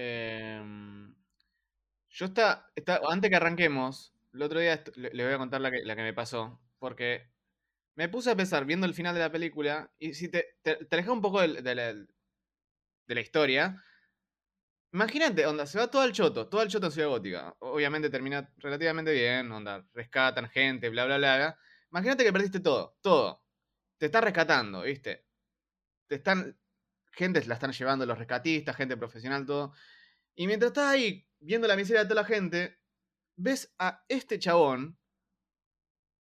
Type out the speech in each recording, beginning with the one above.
Em, yo está, está, antes que arranquemos, el otro día le, voy a contar la que, la que me pasó, porque me puse a pensar viendo el final de la película y si te, te, un poco de, la, de la historia, Imagínate, onda, se va todo al choto, todo al choto en Ciudad Gótica. Obviamente termina relativamente bien, onda, rescatan gente, bla, bla, bla. Imagínate que perdiste todo, todo. Te está rescatando, ¿viste? Te están. Gente la están llevando los rescatistas, gente profesional, todo. Y mientras estás ahí viendo la miseria de toda la gente, ves a este chabón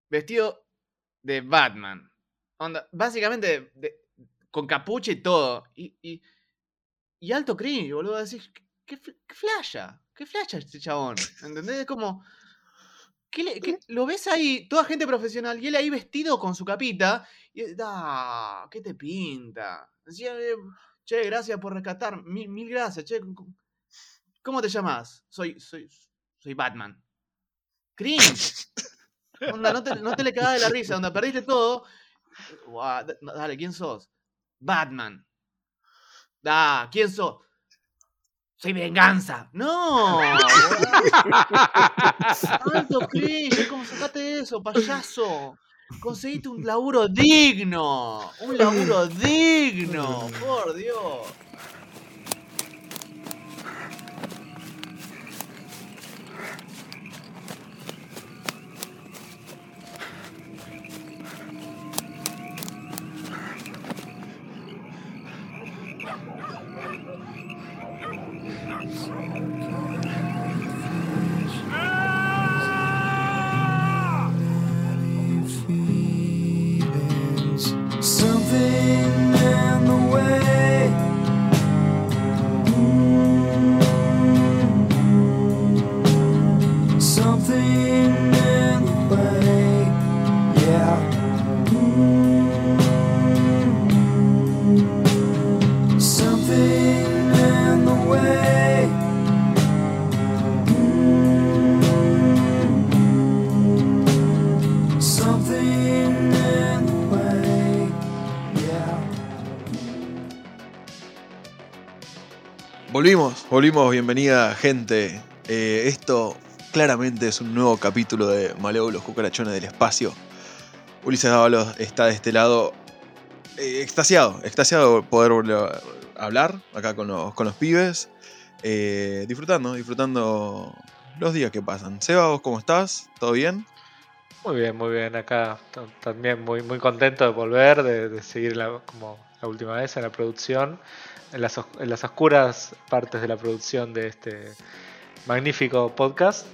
vestido de Batman. Onda, básicamente con capucha y todo. y y alto cringe, boludo. Decís, ¿qué, qué, flasha? ¿Qué flasha este chabón? ¿Entendés? Es como. ¿Qué lo ves ahí, toda gente profesional, y él ahí vestido con su capita. Y da, ¿qué te pinta? Decía, eh, che, gracias por rescatar. Mil, mil gracias, che. ¿Cómo te llamas? Soy, soy, soy Batman. Cringe. Onda, no te, no te le cagas de la risa, onda, perdiste todo. Dale, ¿quién sos? Batman. Ah, ¿quién sos? Soy venganza. No. Alto cringe, ¿cómo sacaste eso, payaso? Conseguiste un laburo digno. Un laburo digno. Por Dios. Volvimos, bienvenida gente. Eh, esto claramente es un nuevo capítulo de Maleo, los cucarachones del espacio. Ulises Dávalos está de este lado eh, extasiado, extasiado de poder hablar acá con los, con los pibes. Eh, disfrutando, disfrutando los días que pasan. Seba, ¿vos cómo estás? ¿Todo bien? Muy bien, muy bien. Acá también muy, muy contento de volver, de, seguir como la última vez en la producción en las, oscuras partes de la producción de este magnífico podcast.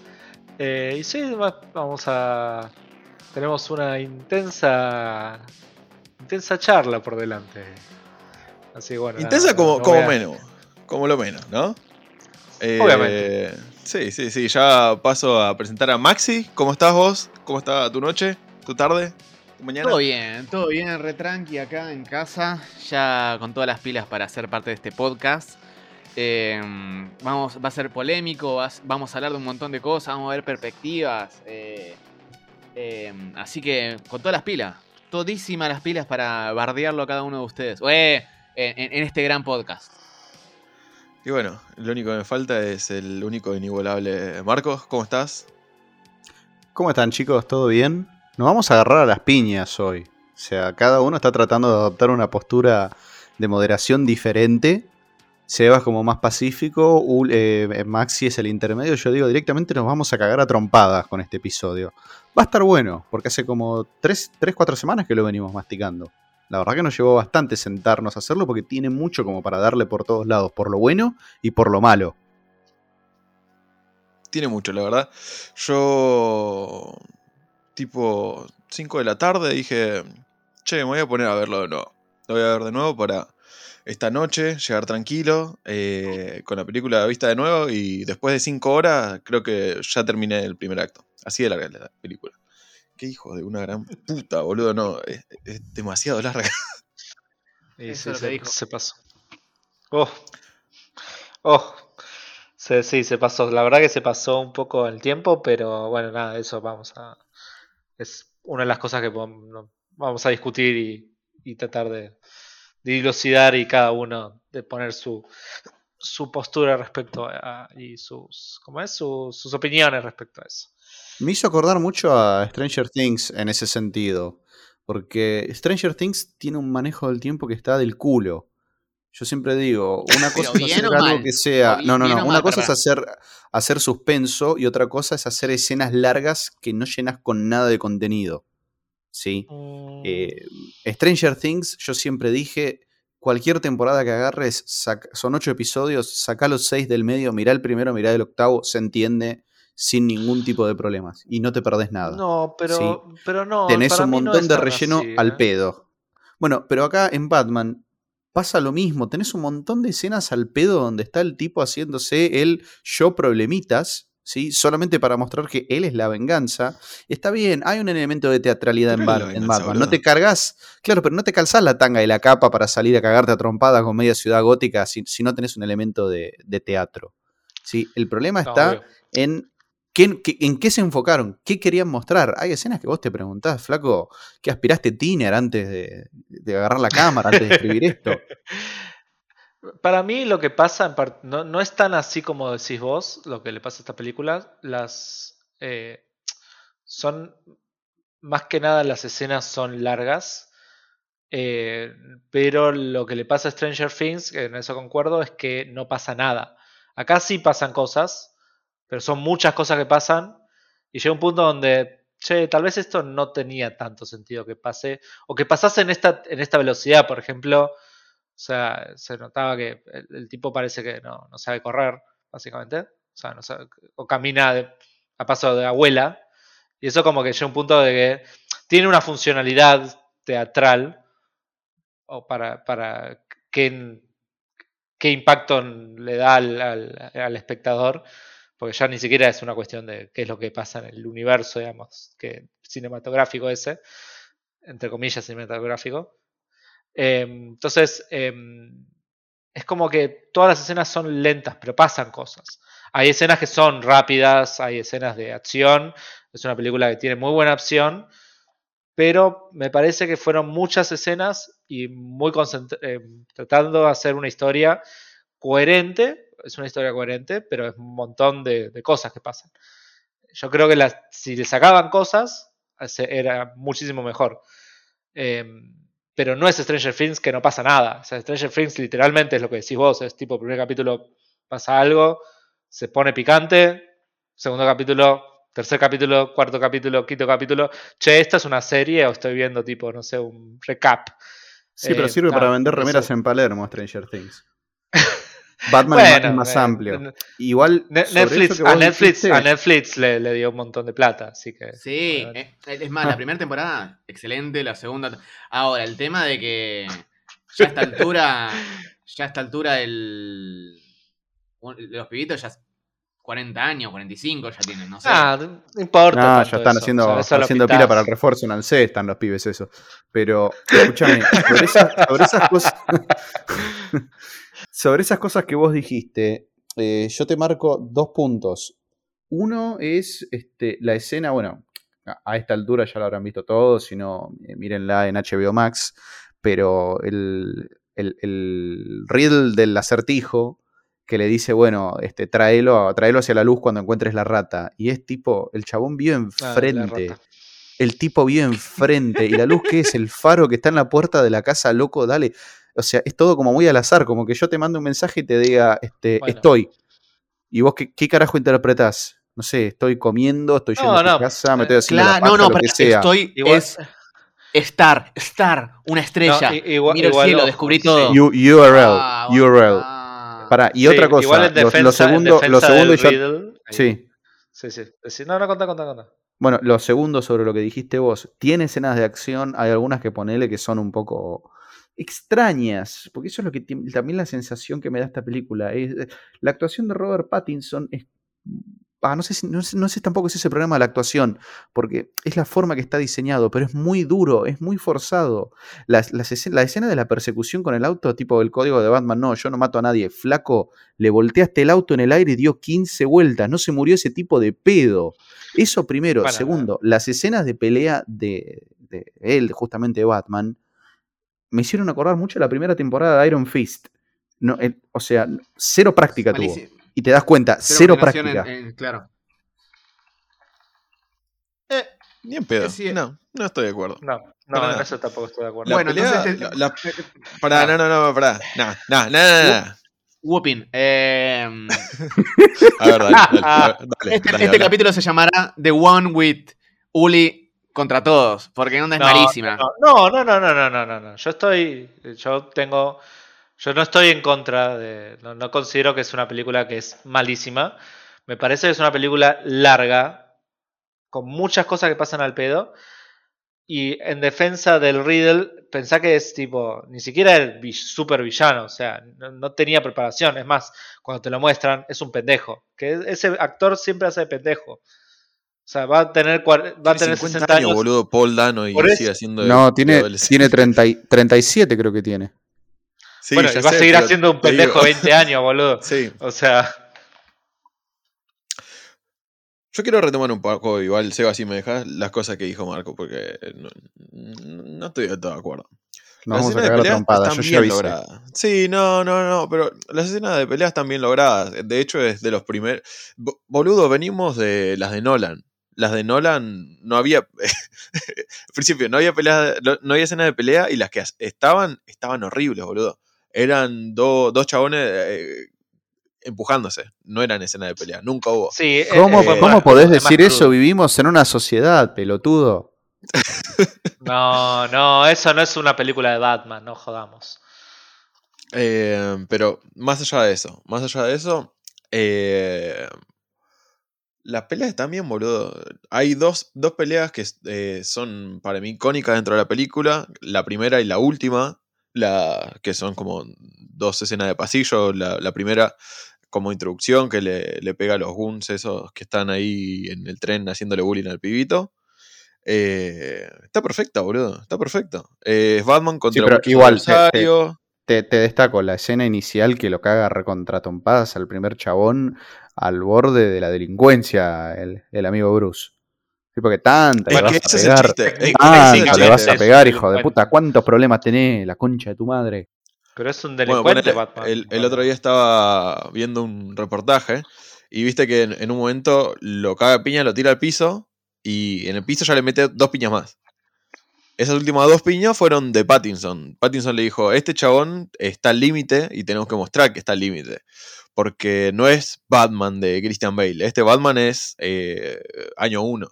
Eh, y sí, vamos a. Tenemos una intensa. Intensa charla por delante. Así bueno. Intensa como, como menos. Como lo menos, ¿no? Eh, Obviamente. Sí, sí, sí. Ya paso a presentar a Maxi. ¿Cómo estás vos? ¿Cómo está tu noche? ¿Tu tarde? Todo bien, todo bien, retranqui acá en casa, ya con todas las pilas para ser parte de este podcast. Em, vamos, va a ser polémico, vamos a hablar de un montón de cosas, vamos a ver perspectivas. Eh, em, así que con todas las pilas, todísimas las pilas para bardearlo a cada uno de ustedes. en, en, este gran podcast. Y bueno, lo único que me falta es el único inigualable Marcos. ¿Cómo estás? ¿Cómo están chicos? ¿Todo bien? Nos vamos a agarrar a las piñas hoy. O sea, cada uno está tratando de adoptar una postura de moderación diferente. Seba es como más pacífico, eh, Maxi es el intermedio. Yo digo, directamente nos vamos a cagar a trompadas con este episodio. Va a estar bueno, porque hace como 3, 4 semanas que lo venimos masticando. La verdad que nos llevó bastante sentarnos a hacerlo porque tiene mucho como para darle por todos lados, por lo bueno y por lo malo. Tiene mucho, la verdad. Yo tipo 5 de la tarde, dije, che, me voy a poner a verlo de nuevo. Lo voy a ver de nuevo para esta noche, llegar tranquilo, eh, con la película vista de nuevo y después de 5 horas creo que ya terminé el primer acto. Así de larga la película. Qué hijo de una gran puta, boludo, no, es, demasiado larga. Eso se, se pasó. Oh. Oh. sí, se pasó. La verdad que se pasó un poco el tiempo, pero bueno, nada, eso vamos a, es una de las cosas que vamos a discutir y, tratar de, dilucidar y cada uno de poner su, postura respecto a, y sus, ¿cómo es? Sus opiniones respecto a eso. Me hizo acordar mucho a Stranger Things en ese sentido. Porque Stranger Things tiene un manejo del tiempo que está del culo. Yo siempre digo, una cosa es hacer algo mal. que sea. No, no, no. Una mal, cosa para- es hacer, hacer suspenso y otra cosa es hacer escenas largas que no llenas con nada de contenido. ¿Sí? Mm, Eh, Stranger Things, yo siempre dije, cualquier temporada que agarres, son ocho episodios, saca los seis del medio, mirá el primero, mirá el octavo, se entiende sin ningún tipo de problemas y no te perdés nada. no, pero, pero no. Tenés para un no montón de relleno así, al ¿eh? pedo. Bueno, pero acá en Batman pasa lo mismo. Tenés un montón de escenas al pedo donde está el tipo haciéndose el yo problemitas, ¿sí? Solamente para mostrar que él es la venganza. Está bien, hay un elemento de teatralidad en, Bat- en Batman. No te cargas, claro, pero no te calzás la tanga y la capa para salir a cagarte a trompadas con media ciudad gótica si, si no tenés un elemento de, de teatro. ¿sí? El problema No, está obvio. en en qué se enfocaron, qué querían mostrar. Hay escenas que vos te preguntás, flaco, ¿qué aspiraste Tiner antes de, agarrar la cámara, antes de escribir esto? Para mí lo que pasa no, no es tan así como decís vos, lo que le pasa a esta película. Las eh, son más que nada las escenas son largas. eh, pero lo que le pasa a Stranger Things, en eso concuerdo, es que no pasa nada. Acá sí pasan cosas, pero son muchas cosas que pasan. Y llega un punto donde, che, tal vez esto no tenía tanto sentido que pase. O que pasase en esta, en esta velocidad, por ejemplo. O sea, se notaba que el, tipo parece que no, no sabe correr, básicamente. O sea, no sabe- o camina a paso de abuela. Y eso como que llega un punto de que tiene una funcionalidad teatral o para, para qué, qué impacto le da al- al espectador, porque ya ni siquiera es una cuestión de qué es lo que pasa en el universo, digamos, que cinematográfico ese, entre comillas cinematográfico. Eh, entonces, eh, es como que todas las escenas son lentas, pero pasan cosas. Hay escenas que son rápidas, hay escenas de acción. Es una película que tiene muy buena acción, pero me parece que fueron muchas escenas y muy eh, tratando de hacer una historia coherente. Es una historia coherente, pero es un montón de, de cosas que pasan. Yo creo que las- si le sacaban cosas, era muchísimo mejor. Eh, pero no es Stranger Things que no pasa nada. O sea, Stranger Things literalmente es lo que decís vos. Es tipo, primer capítulo pasa algo, se pone picante, segundo capítulo, tercer capítulo, cuarto capítulo, quinto capítulo. Che, ¿esta es una serie o estoy viendo tipo, no sé, un recap? Sí, pero Eh, sirve para vender remeras en Palermo, Stranger Things. Batman es más- es más eh, amplio. Igual, Netflix, a Netflix, dijiste- a Netflix le, le dio un montón de plata, así que. Sí, eh, es más, la primera temporada, excelente, la segunda. Ahora, el tema de que ya a esta altura, ya a esta altura el, los pibitos ya 40 años, 45 ya tienen, no sé. Ah, no importa. No, tanto ya están eso, haciendo, o sea, haciendo pila para el refuerzo en Alce, están los pibes eso. Pero, escúchame, sobre, esas- sobre esas cosas. sobre esas cosas que vos dijiste, eh, yo te marco dos puntos. Uno es este, la escena, bueno, a- esta altura ya lo habrán visto todos, si no, eh, mírenla en HBO Max, pero el, el, el riddle del acertijo que le dice, bueno, este, tráelo, tráelo hacia la luz cuando encuentres la rata. Y es tipo, el chabón vive Ah, la enfrente. el tipo vive enfrente. ¿Y la luz qué es? El faro que está en la puerta de la casa, loco, dale. O sea, es todo como muy al azar, como que yo te mando un mensaje y te diga, este, Bueno. estoy. ¿Y vos qué, qué carajo interpretás? No sé, estoy comiendo, estoy No, yendo a no, casa, me estoy haciendo la Claro, paja, no, no, lo pero que sea. estoy. Igual- Es Star, Star, una estrella. No, igual- Miro igual el cielo, descubrí todo. U- URL, Ah, URL. ah. Pará, y Sí, otra cosa, Igual en lo- lo, defensa, segundo, lo defensa segundo. Sí, Sí, sí. sí. No, no, contá, contá, contá. Bueno, lo segundo sobre lo que dijiste vos, tiene escenas de acción, hay algunas que ponele que son un poco extrañas, porque eso es lo que también la sensación que me da esta película. Es, la actuación de Robert Pattinson es... ah, no, sé si- no, sé, no sé tampoco si es el problema de la actuación, porque es la forma que está diseñado, pero es muy duro, es muy forzado. Las- las escen- la escena de la persecución con el auto, tipo el código de Batman, no, yo no mato a nadie, flaco, le volteaste el auto en el aire y dio 15 vueltas, no se murió ese tipo de pedo. Eso primero. Bueno, Segundo, las escenas de pelea de, de él, justamente de Batman, me hicieron acordar mucho la primera temporada de Iron Fist. no, el- o sea, cero práctica tuvo. Malísimo. Y te das cuenta, Cero cero, coordinación en- práctica. en- claro. Eh, ni en pedo. Eh, sí. No, no estoy de acuerdo. No, no, en eso tampoco estoy de acuerdo. La Bueno, pelea- entonces te- la- la- Pará, Ah. no, no, no, pará. No, no, no, no, no. Whooping. eh, A ver, dale, dale, dale, dale, este dale, este capítulo se llamará The One with Uli contra todos, porque onda es No, malísima. No, no, no, no, no, no, no, no. Yo estoy, yo tengo, yo no estoy en contra de, no, no considero que es una película que es malísima. Me parece que es una película larga, con muchas cosas que pasan al pedo. Y en defensa del Riddle, pensá que es tipo, ni siquiera el super villano, o sea, no, no tenía preparación. Es más, cuando te lo muestran, es un pendejo. Que ese actor siempre hace de pendejo. O sea, va a tener, va a tener 50 60 años. boludo, Paul Dano y sigue haciendo. de- No, de tiene, tiene 30 y- 37 creo que tiene. Sí, bueno, y va a sé, seguir pero haciendo un pendejo 20 años, boludo. Sí. O sea, Yo quiero retomar un poco, igual, Seba, si me dejas, las cosas que dijo Marco, porque no, no estoy de todo de acuerdo. Nos Las vamos a escenas de cagar a pelea trompadas, están yo ya bien logradas. Sí, no, no, no, pero las escenas de pelea están bien logradas. De hecho, es de los primeros. Bo- Boludo, venimos de las de Nolan. Las de Nolan no había. Al principio, no había peleas, no, no había escenas de pelea y las que estaban, estaban horribles, boludo. Eran do- dos chabones eh, empujándose. No eran escenas de pelea, nunca hubo. sí. ¿Cómo, eh, eh, cómo más podés decir eso? crudo. Vivimos en una sociedad, pelotudo. No, no, eso no es una película de Batman, no jodamos. Eh, pero más allá de eso, más allá de eso, eh, las peleas están bien, boludo. Hay dos, dos peleas que eh, son para mí icónicas dentro de la película. La primera y la última, la, que son como dos escenas de pasillo. La, la primera como introducción que le, le pega a los guns esos que están ahí en el tren haciéndole bullying al pibito. Eh, está perfecta, boludo. Está perfecto. Eh, Batman contra pero igual, te- adversarios. Te, te destaco la escena inicial que lo caga recontra trompadas al primer chabón al borde de la delincuencia, el, el amigo Bruce. Sí, porque tanta le Es vas a pegar. Tanta le vas a pegar, hijo de puta. ¿Cuántos problemas tenés? La concha de tu madre. Pero es un Bueno, delincuente Batman. el, el otro día estaba viendo un reportaje y viste que en, en un momento lo caga piña, lo tira al piso y en el piso ya le mete dos piñas más. Esas últimas dos piñas fueron de Pattinson. Pattinson le dijo, este chabón está al límite y tenemos que mostrar que está al límite. Porque no es Batman de Christian Bale. Este Batman es eh, año uno.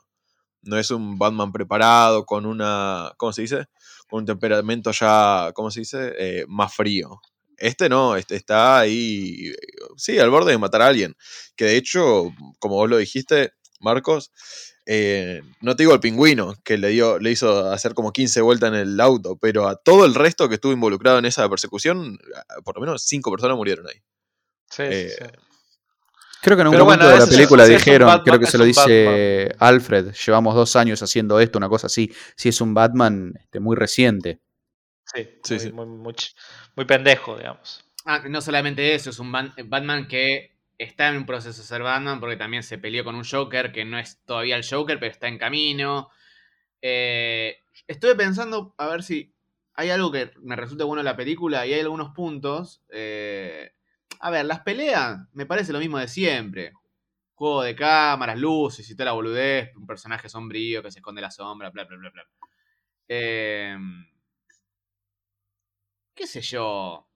No es un Batman preparado con una, ¿cómo se dice? Con un temperamento ya, ¿cómo se dice? Eh, más frío. Este no, este está ahí, eh, sí, al borde de matar a alguien. Que de hecho, como vos lo dijiste, Marcos, eh, no te digo al pingüino, que le, dio, le hizo hacer como 15 vueltas en el auto, pero a todo el resto que estuvo involucrado en esa persecución, por lo menos 5 personas murieron ahí. Sí, sí, eh, sí. Creo que en un momento bueno, de la película es dijeron, Batman, creo que se lo dice Alfred, llevamos dos años haciendo esto, una cosa así. Si es un Batman este, muy reciente. Sí, Sí, muy, sí. Muy, muy ch- muy pendejo, digamos. Ah, no solamente eso, es un Batman que está en un proceso de ser Batman porque también se peleó con un Joker que no es todavía el Joker, pero está en camino. Eh, estuve pensando a ver si hay algo que me resulte bueno de la película y hay algunos puntos. eh, a ver, las peleas me parece lo mismo de siempre. Juego de cámaras, luces y toda la boludez, un personaje sombrío que se esconde en la sombra, bla, bla, bla, bla. Eh, ¿Qué sé yo?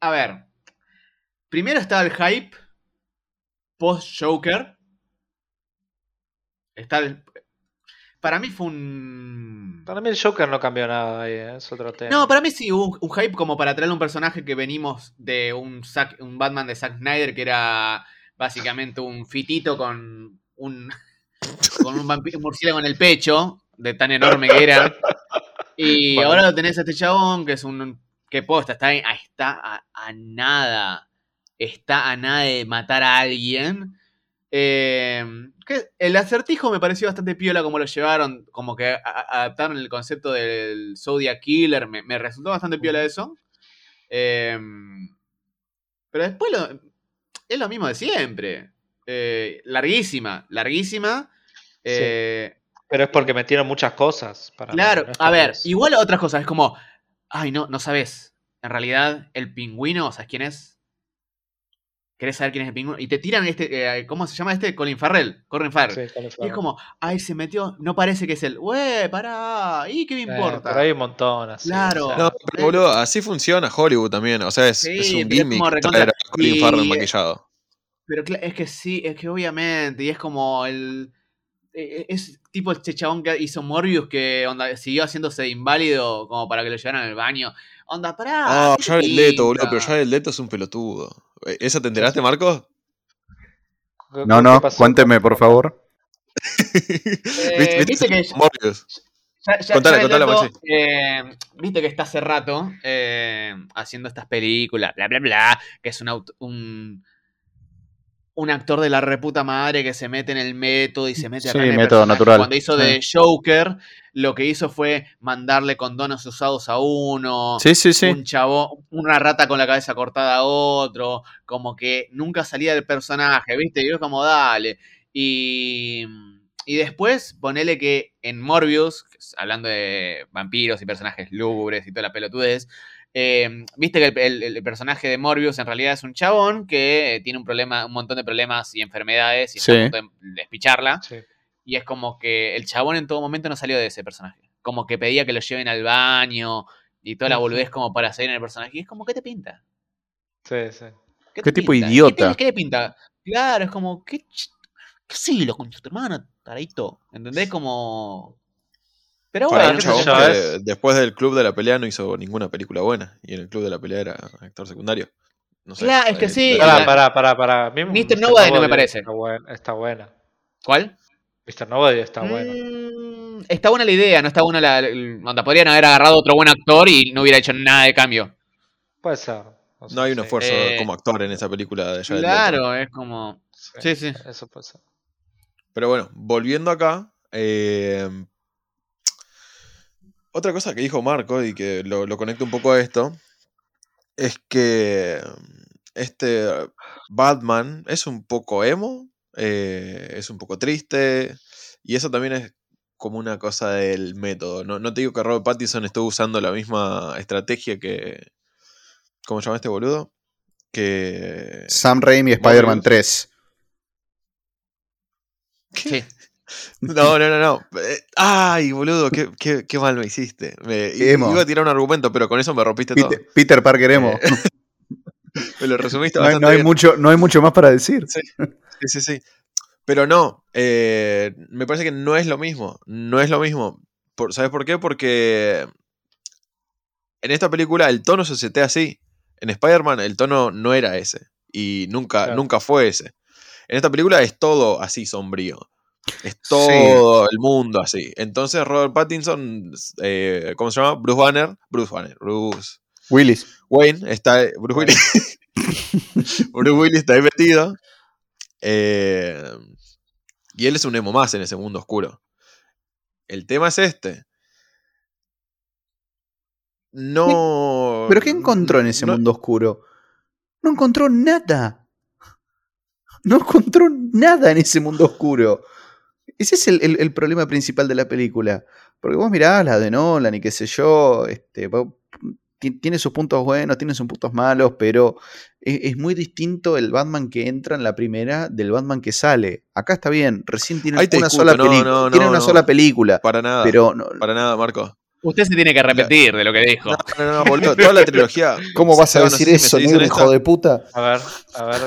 A ver. Primero estaba el hype post-Joker. Está el- para mí fue un. Para mí el Joker no cambió nada ahí, ¿eh? es otro tema. No, para mí sí hubo un, un hype como para traerle un personaje que venimos de un, Zack- un Batman de Zack Snyder que era básicamente un fitito con un con un, vampi- un murciélago en el pecho, de tan enorme que era. Y Bueno. ahora lo tenés a este chabón que es un que posta, está, está a, a nada. Está a nada de matar a alguien. Eh, que el acertijo me pareció bastante piola como lo llevaron, como que adaptaron el concepto del Zodiac Killer, me, me resultó bastante piola eso. Eh, pero después lo- es lo mismo de siempre. Eh, larguísima, larguísima. Pero es porque metieron muchas cosas. Para Claro, a ver, igual otras cosas, es como, ay, no, no sabes. en realidad el pingüino, ¿sabes quién es? ¿Querés saber quién es el pingüino? Y te tiran este, eh, ¿cómo se llama este? Colin Farrell, Colin Farrell. Sí, Colin Y es como, ay, se metió, no parece que es él. Güey, pará, ¿y qué me Eh, importa? pero hay un montón así. Claro. o sea, No, pero boludo, así funciona Hollywood también. O sea, es, Sí, es un es gimmick como recontra- traer a Colin y- Farrell maquillado. Pero es que sí, es que obviamente, y es como el. Eh, Es tipo este chabón que hizo Morbius que onda, siguió haciéndose inválido como para que lo llevaran al baño. Onda, pará. Ah, ¿qué te Jared Leto, boludo, pero Jared Leto es un pelotudo. Eh, ¿Eso te enteraste, Marcos? ¿qué- No, no, cuénteme, por favor. Eh, viste que- Morbius. Ya- ya- Jared Leto, Maxi. eh, Viste que está hace rato eh, haciendo estas películas, bla, bla, bla, que es un, un, un actor de la reputa madre que se mete en el método y se mete Sí, en el método natural. Cuando hizo de Joker, lo que hizo fue mandarle condones usados a uno, Sí, sí, sí. un chavo, una rata con la cabeza cortada a otro, como que nunca salía del personaje, ¿viste? Y yo como, dale. Y, y después, ponele que en Morbius, hablando de vampiros y personajes lúgubres y toda la pelotudez, eh, viste que el, el- el personaje de Morbius en realidad es un chabón que tiene un problema, un montón de problemas y enfermedades y está Sí. a punto de despicharla. Sí. Y es como que el chabón en todo momento no salió de ese personaje. Como que pedía que lo lleven al baño y toda la boludez como para seguir en el personaje. Y es como, ¿qué te pinta? Sí, sí. ¿Qué, ¿Qué te tipo pinta? idiota? ¿Qué, te- qué pinta? Claro, es como, ¿qué, qué siglo con tu hermana, taradito? ¿Entendés? Como... Pero Para bueno, un chabón que después del club de la pelea no hizo ninguna película buena. Y en el club de la pelea era actor secundario. No sé. Claro, es que Eh, sí, Pará, pará, pará, Mr. Nobody no me parece. Está buena. Está buena. ¿Cuál? Mr. Nobody está buena. Mm, está buena la idea, no está buena la... onda, podrían haber agarrado otro buen actor y no hubiera hecho nada de cambio. Puede ser. O sea, No hay un sí, esfuerzo Eh, como actor en esa película de Jared Leto. Claro, es como... sí, Sí, sí. Eso puede ser. Pero bueno, volviendo acá. eh, otra cosa que dijo Marco y que lo, lo conecta un poco a esto. Es que este Batman es un poco emo. eh, es un poco triste. Y eso también es como una cosa del método. No, no te digo que Robert Pattinson estuvo usando la misma estrategia que. ¿Cómo se llama este boludo? Que. Sam Raimi, Spider-Man Morbius. 3. Sí. No, no, no, no. Eh, Ay, boludo, qué, qué- qué mal me hiciste. Me, iba a tirar un argumento, pero con eso me rompiste todo. Peter, Parker Emo. Eh, Me lo resumiste no, hay, bastante no hay bien. mucho, no hay mucho más para decir. Sí, sí, sí. Pero no, eh, me parece que no es lo mismo. No es lo mismo. Por- ¿Sabes por qué? Porque en esta película el tono se setea así. En Spider-Man el tono no era ese. Y nunca, Claro. nunca fue ese. En esta película es todo así sombrío. Es todo el mundo así. Entonces Robert Pattinson, eh, ¿cómo se llama? Bruce Banner. Bruce Banner. Bruce Willis. Wayne está. Bruce Willis. Bruce Willis está ahí metido. eh, y él es un emo más en ese mundo oscuro. El tema es este. No. ¿Pero qué encontró en ese no- mundo oscuro? No encontró nada. No encontró nada en ese mundo oscuro. Ese es el, el- el problema principal de la película. Porque vos mirás la de Nolan y qué sé yo, este, tiene sus puntos buenos, tiene sus puntos malos, pero es, es muy distinto el Batman que entra en la primera del Batman que sale. Acá está bien, recién tiene una sola no, película. no, tiene no, una no. sola película. Para nada. Pero no- Para nada, Marco. Usted se tiene que arrepentir de lo que dijo. No, no, no, boludo. Toda la trilogía. ¿cómo vas a decir sé si me eso, negro, hijo de puta? A ver, a ver.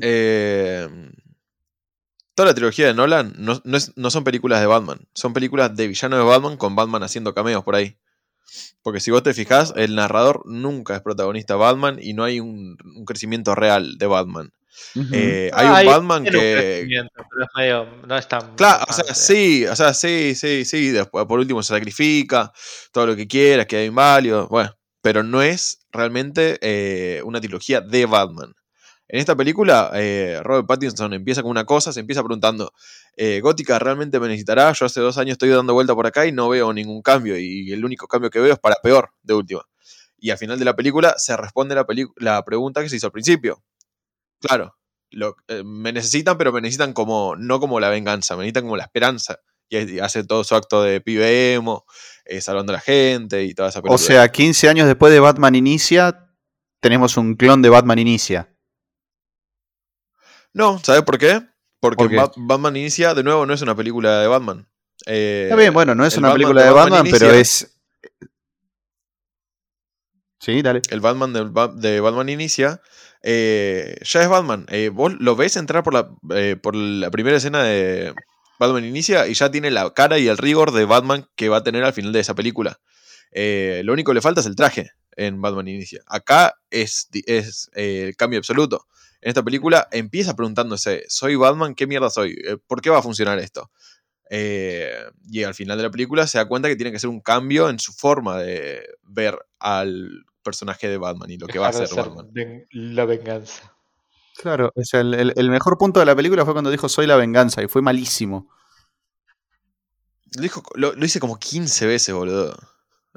Eh, toda la trilogía de Nolan no, no es- no son películas de Batman, son películas de villano de Batman con Batman haciendo cameos por ahí. Porque si vos te fijás, el narrador nunca es protagonista de Batman y no hay un, un crecimiento real de Batman. Eh, hay Ah, un ahí Batman que. crecimiento, pero es medio, no es tan Claro, o sea, sí, o sea, sí, sí, sí. Después, por último, se sacrifica, todo lo que quiera, queda inválido. Bueno, pero no es realmente eh, una trilogía de Batman. En esta película, eh, Robert Pattinson empieza con una cosa, se empieza preguntando, eh, ¿Gótica realmente me necesitará? Yo hace dos años estoy dando vuelta por acá y no veo ningún cambio, y el único cambio que veo es para peor, de última. Y al final de la película se responde la, pregunta que se hizo al principio. Claro, lo- eh, me necesitan, pero me necesitan como, no como la venganza, me necesitan como la esperanza. y, hace todo su acto de pibe emo, salvando a la gente y toda esa película. O sea, 15 años después de Batman Inicia, tenemos un clon de Batman Inicia. No, ¿sabes por qué? Porque ¿Por qué? Ba- Batman Inicia, de nuevo, no es una película de Batman. Eh, Está bien, bueno, no es una Batman película de Batman Batman, pero es. Sí, dale. el Batman de, Ba- de Batman Inicia, eh, ya es Batman. Eh, vos lo ves entrar por la, eh, por la primera escena de Batman Inicia y ya tiene la cara y el rigor de Batman que va a tener al final de esa película. Eh, lo único que le falta es el traje en Batman Inicia. Acá es, es eh, el cambio absoluto. En esta película empieza preguntándose, ¿soy Batman? ¿Qué mierda soy? Eh, ¿Por qué va a funcionar esto? Eh, y al final de la película se da cuenta que tiene que ser un cambio en su forma de ver al personaje de Batman y lo que va a ser Batman. ven- la venganza. Claro, o sea, el, el- el mejor punto de la película fue cuando dijo soy la venganza y fue malísimo. Lo, dijo- lo- lo hice como 15 veces, boludo.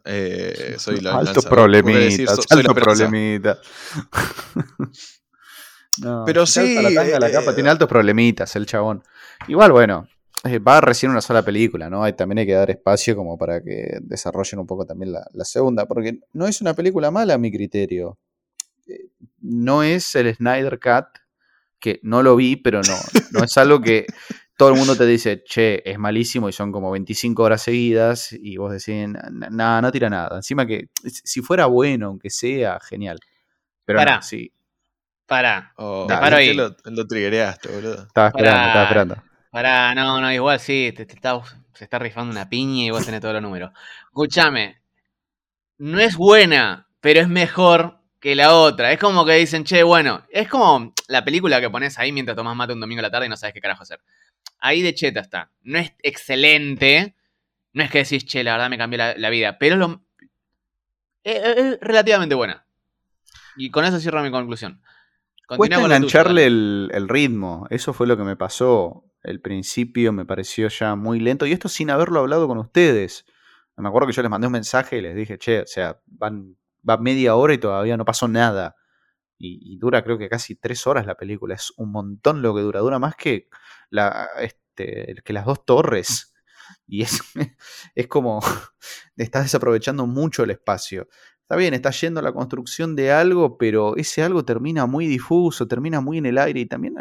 Eh, soy la alto problemita, decir, so- soy la alto problemita. No, Pero sí, La, tanga, la eh, capa, tiene altos problemitas el chabón. Igual, bueno, eh, va recién una sola película, ¿no? Hay, también hay que dar espacio como para que desarrollen un poco también la, la segunda, porque no es una película mala a mi criterio. Eh, No es el Snyder Cut, que no lo vi, pero no, no es algo que todo el mundo te dice, che, es malísimo y son como 25 horas seguidas y vos decís, nada, no tira nada. Encima que si fuera bueno, aunque sea, genial. Pero Pará. no, sí, Pará, Oh, Te ¿por paro qué ahí. Lo, lo triggereaste, boludo. estaba esperando, Pará. estaba esperando. pará, no, no, igual sí, te, te está- se está rifando una piña y vos tenés todos los números. Escúchame, no es buena, pero es mejor que la otra. Es como que dicen, che, bueno, es como la película que pones ahí mientras tomás mate un domingo a la tarde y no sabes qué carajo hacer. Ahí de cheta está. No es excelente, no es que decís, che, la verdad me cambió la, la vida, pero es lo, es, es- es relativamente buena. Y con eso cierro mi conclusión. Cuesta engancharle el ritmo. Eso fue lo que me pasó. El principio me pareció ya muy lento. Y esto sin haberlo hablado con ustedes. Me acuerdo que yo les mandé un mensaje y les dije, che, o sea, van, va media hora y todavía no pasó nada. Y, y dura creo que casi tres horas la película. Es un montón lo que dura. Dura más que, la, este, que las dos torres. Y es, es como, estás desaprovechando mucho el espacio. Está bien, está yendo a la construcción de algo, pero ese algo termina muy difuso, termina muy en el aire y también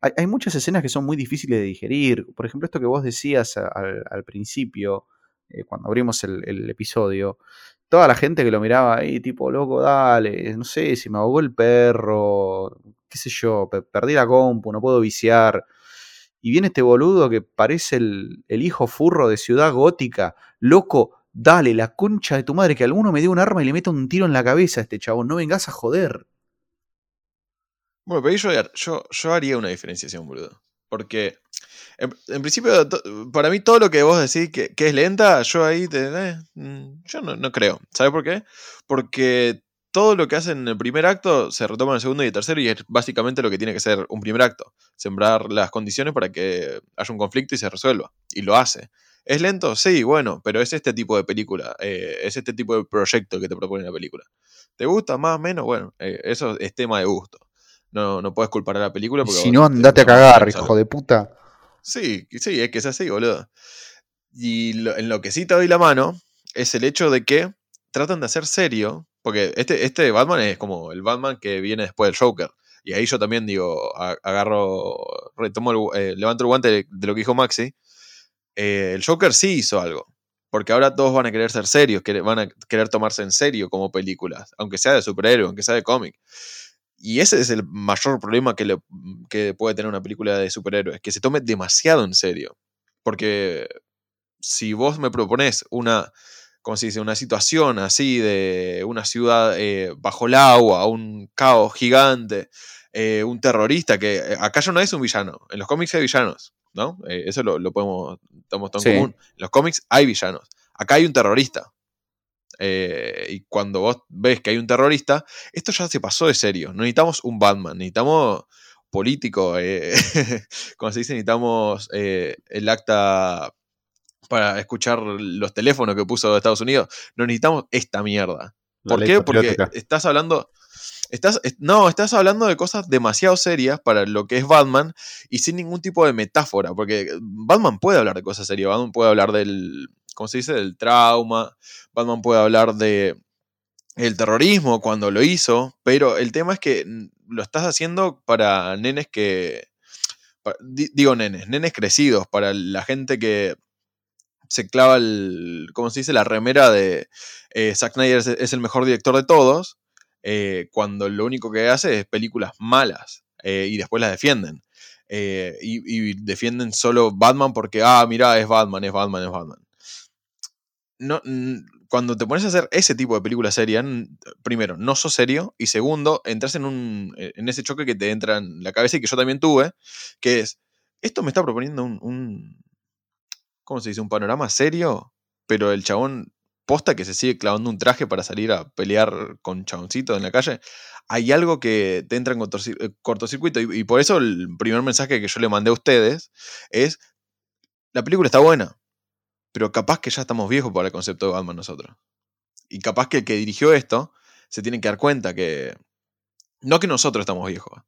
hay, hay- muchas escenas que son muy difíciles de digerir. Por ejemplo, esto que vos decías al, al principio, eh, cuando abrimos el, el episodio, toda la gente que lo miraba ahí, tipo, loco, dale, no sé, si me ahogó el perro, qué sé yo, pe- perdí la compu, no puedo viciar. Y viene este boludo que parece el, el hijo furro de Ciudad Gótica, loco, dale, la concha de tu madre, que alguno me dé un arma y le meta un tiro en la cabeza a este chabón, no vengas a joder. Bueno, pero yo, yo, yo haría una diferenciación, boludo. Porque, en, principio, para mí todo lo que vos decís que, que es lenta, yo ahí te, eh, mm, yo no, no creo. ¿Sabes por qué? Porque todo lo que hacen en el primer acto se retoma en el segundo y el tercero y es básicamente lo que tiene que ser un primer acto. Sembrar las condiciones para que haya un conflicto y se resuelva. Y lo hace. ¿Es lento? Sí, bueno, pero es este tipo de película. eh, es este tipo de proyecto que te propone la película. ¿Te gusta más o menos? Bueno, eh, eso es tema de gusto. No, no puedes culpar a la película porque Si no, te andate a cagar, hijo de puta. Sí, sí, es que es así, boludo. Y lo- en lo que sí te doy la mano es el hecho de que tratan de hacer serio, porque este, este Batman es como el Batman que viene después del Joker. Y ahí yo también digo, agarro, retomo, el eh, levanto el guante de, de lo que dijo Maxi. Eh, el Joker sí hizo algo. Porque ahora todos van a querer ser serios, que van a querer tomarse en serio como películas, aunque sea de superhéroe, aunque sea de cómic. Y ese es el mayor problema que, le- que puede tener una película de superhéroes, que se tome demasiado en serio. Porque si vos me propones una, ¿cómo se dice? Una situación así de una ciudad eh, bajo el agua, un caos gigante, eh, un terrorista, que eh, acá ya no es un villano, en los cómics hay villanos, ¿no? Eh, eso lo, lo podemos, estamos en Sí. común. En los cómics hay villanos, acá hay un terrorista. Eh, y cuando vos ves que hay un terrorista, esto ya se pasó de serio. No necesitamos un Batman, necesitamos político, eh, como se dice, necesitamos eh, el acta para escuchar los teléfonos que puso Estados Unidos. No necesitamos esta mierda. ¿Por qué? Porque estás hablando. Estás, es- no, estás hablando de cosas demasiado serias para lo que es Batman y sin ningún tipo de metáfora, porque Batman puede hablar de cosas serias, Batman puede hablar del, ¿cómo se dice? Del trauma, Batman puede hablar de el terrorismo cuando lo hizo, pero el tema es que mm, lo estás haciendo para nenes que, pa- di- digo nenes, nenes crecidos, para la gente que se clava el, ¿cómo se dice? La remera de eh, Zack Snyder es, el mejor director de todos, eh, cuando lo único que hace es películas malas eh, y después las defienden. Y, y defienden solo Batman porque, ah, mira, es Batman, es Batman, es Batman. No, cuando te pones a hacer ese tipo de película seria, primero, no sos serio, y segundo, entras en, un, eh, en ese choque que te entra en la cabeza y que yo también tuve, que es, esto me está proponiendo un, un ¿cómo se dice? Un panorama serio, pero el chabón posta que se sigue clavando un traje para salir a pelear con chaboncitos en la calle, hay algo que te entra en eh, cortocircuito. Y por eso el primer mensaje que yo le mandé a ustedes es, la película está buena, pero capaz que ya estamos viejos para el concepto de Batman nosotros. Y capaz que el que dirigió esto se tiene que dar cuenta que, no que nosotros estamos viejos,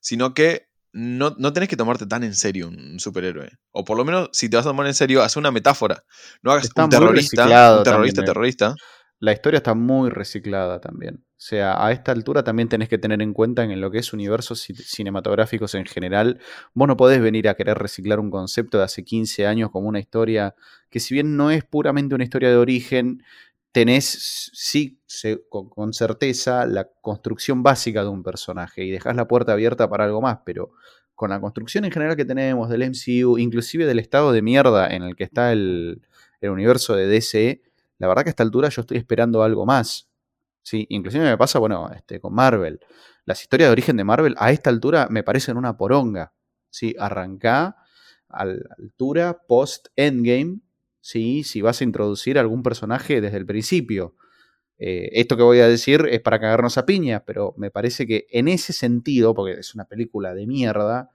sino que no, no tenés que tomarte tan en serio un superhéroe. O por lo menos, si te vas a tomar en serio, haz una metáfora. No hagas Está un terrorista, un terrorista, también, eh. terrorista. La historia está muy reciclada también. O sea, a esta altura también tenés que tener en cuenta en lo que es universos ci- cinematográficos en general, vos no podés venir a querer reciclar un concepto de hace 15 años como una historia que si bien no es puramente una historia de origen, tenés sí con certeza la construcción básica de un personaje y dejás la puerta abierta para algo más, pero con la construcción en general que tenemos del MCU, inclusive del estado de mierda en el que está el, el universo de DC, la verdad que a esta altura yo estoy esperando algo más. Sí, inclusive me pasa, bueno, este, con Marvel. Las historias de origen de Marvel a esta altura me parecen una poronga. Sí, arrancá a la altura post-endgame, sí, si vas a introducir algún personaje desde el principio. Eh, esto que voy a decir es para cagarnos a piña, pero me parece que en ese sentido, porque es una película de mierda,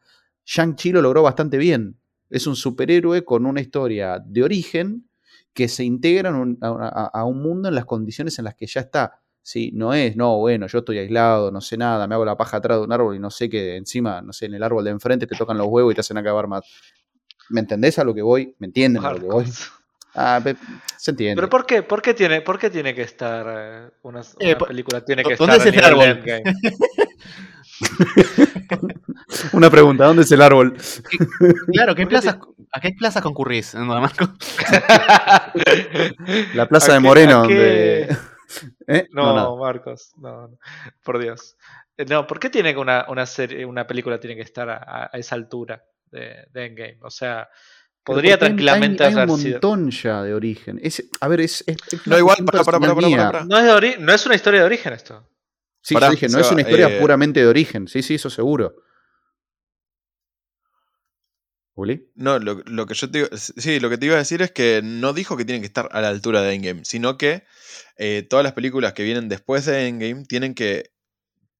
Shang-Chi lo logró bastante bien. Es un superhéroe con una historia de origen que se integra en un- a, un mundo en las condiciones en las que ya está. Sí, no es, no, bueno, yo estoy aislado, no sé nada, me hago la paja atrás de un árbol y no sé que encima, no sé, en el árbol de enfrente te tocan los huevos y te hacen acabar más. ¿Me entendés a lo que voy? ¿Me entienden a lo que voy? Ah, se entiende. Pero ¿por qué? ¿Por qué tiene, por qué tiene que estar eh, una, Eh, película? Tiene ¿dó- que dónde estar es de árbol? Una pregunta, ¿dónde es el árbol? Claro, ¿qué ¿Por qué plazas, ¿a qué plazas concurrís, Marco? La plaza ¿A de Moreno, donde... ¿Eh? No, nada. Marcos, no, no, por Dios. Eh, No, ¿por qué tiene que una, una serie, una película tiene que estar a, a esa altura de, de Endgame? O sea, podría hay- tranquilamente hay, hay haber un sido. montón ya de origen. Es- a ver, es, es- es No, igual, para, para, para, personal para, mía. para. No es, de ori- no es una historia de origen esto. Sí, Pará, yo dije, no es una historia eh, puramente de origen. Sí, sí, eso seguro. ¿Uli? No, lo, lo que yo te iba, sí, lo que te iba a decir es que no dijo que tienen que estar a la altura de Endgame, sino que eh, todas las películas que vienen después de Endgame tienen que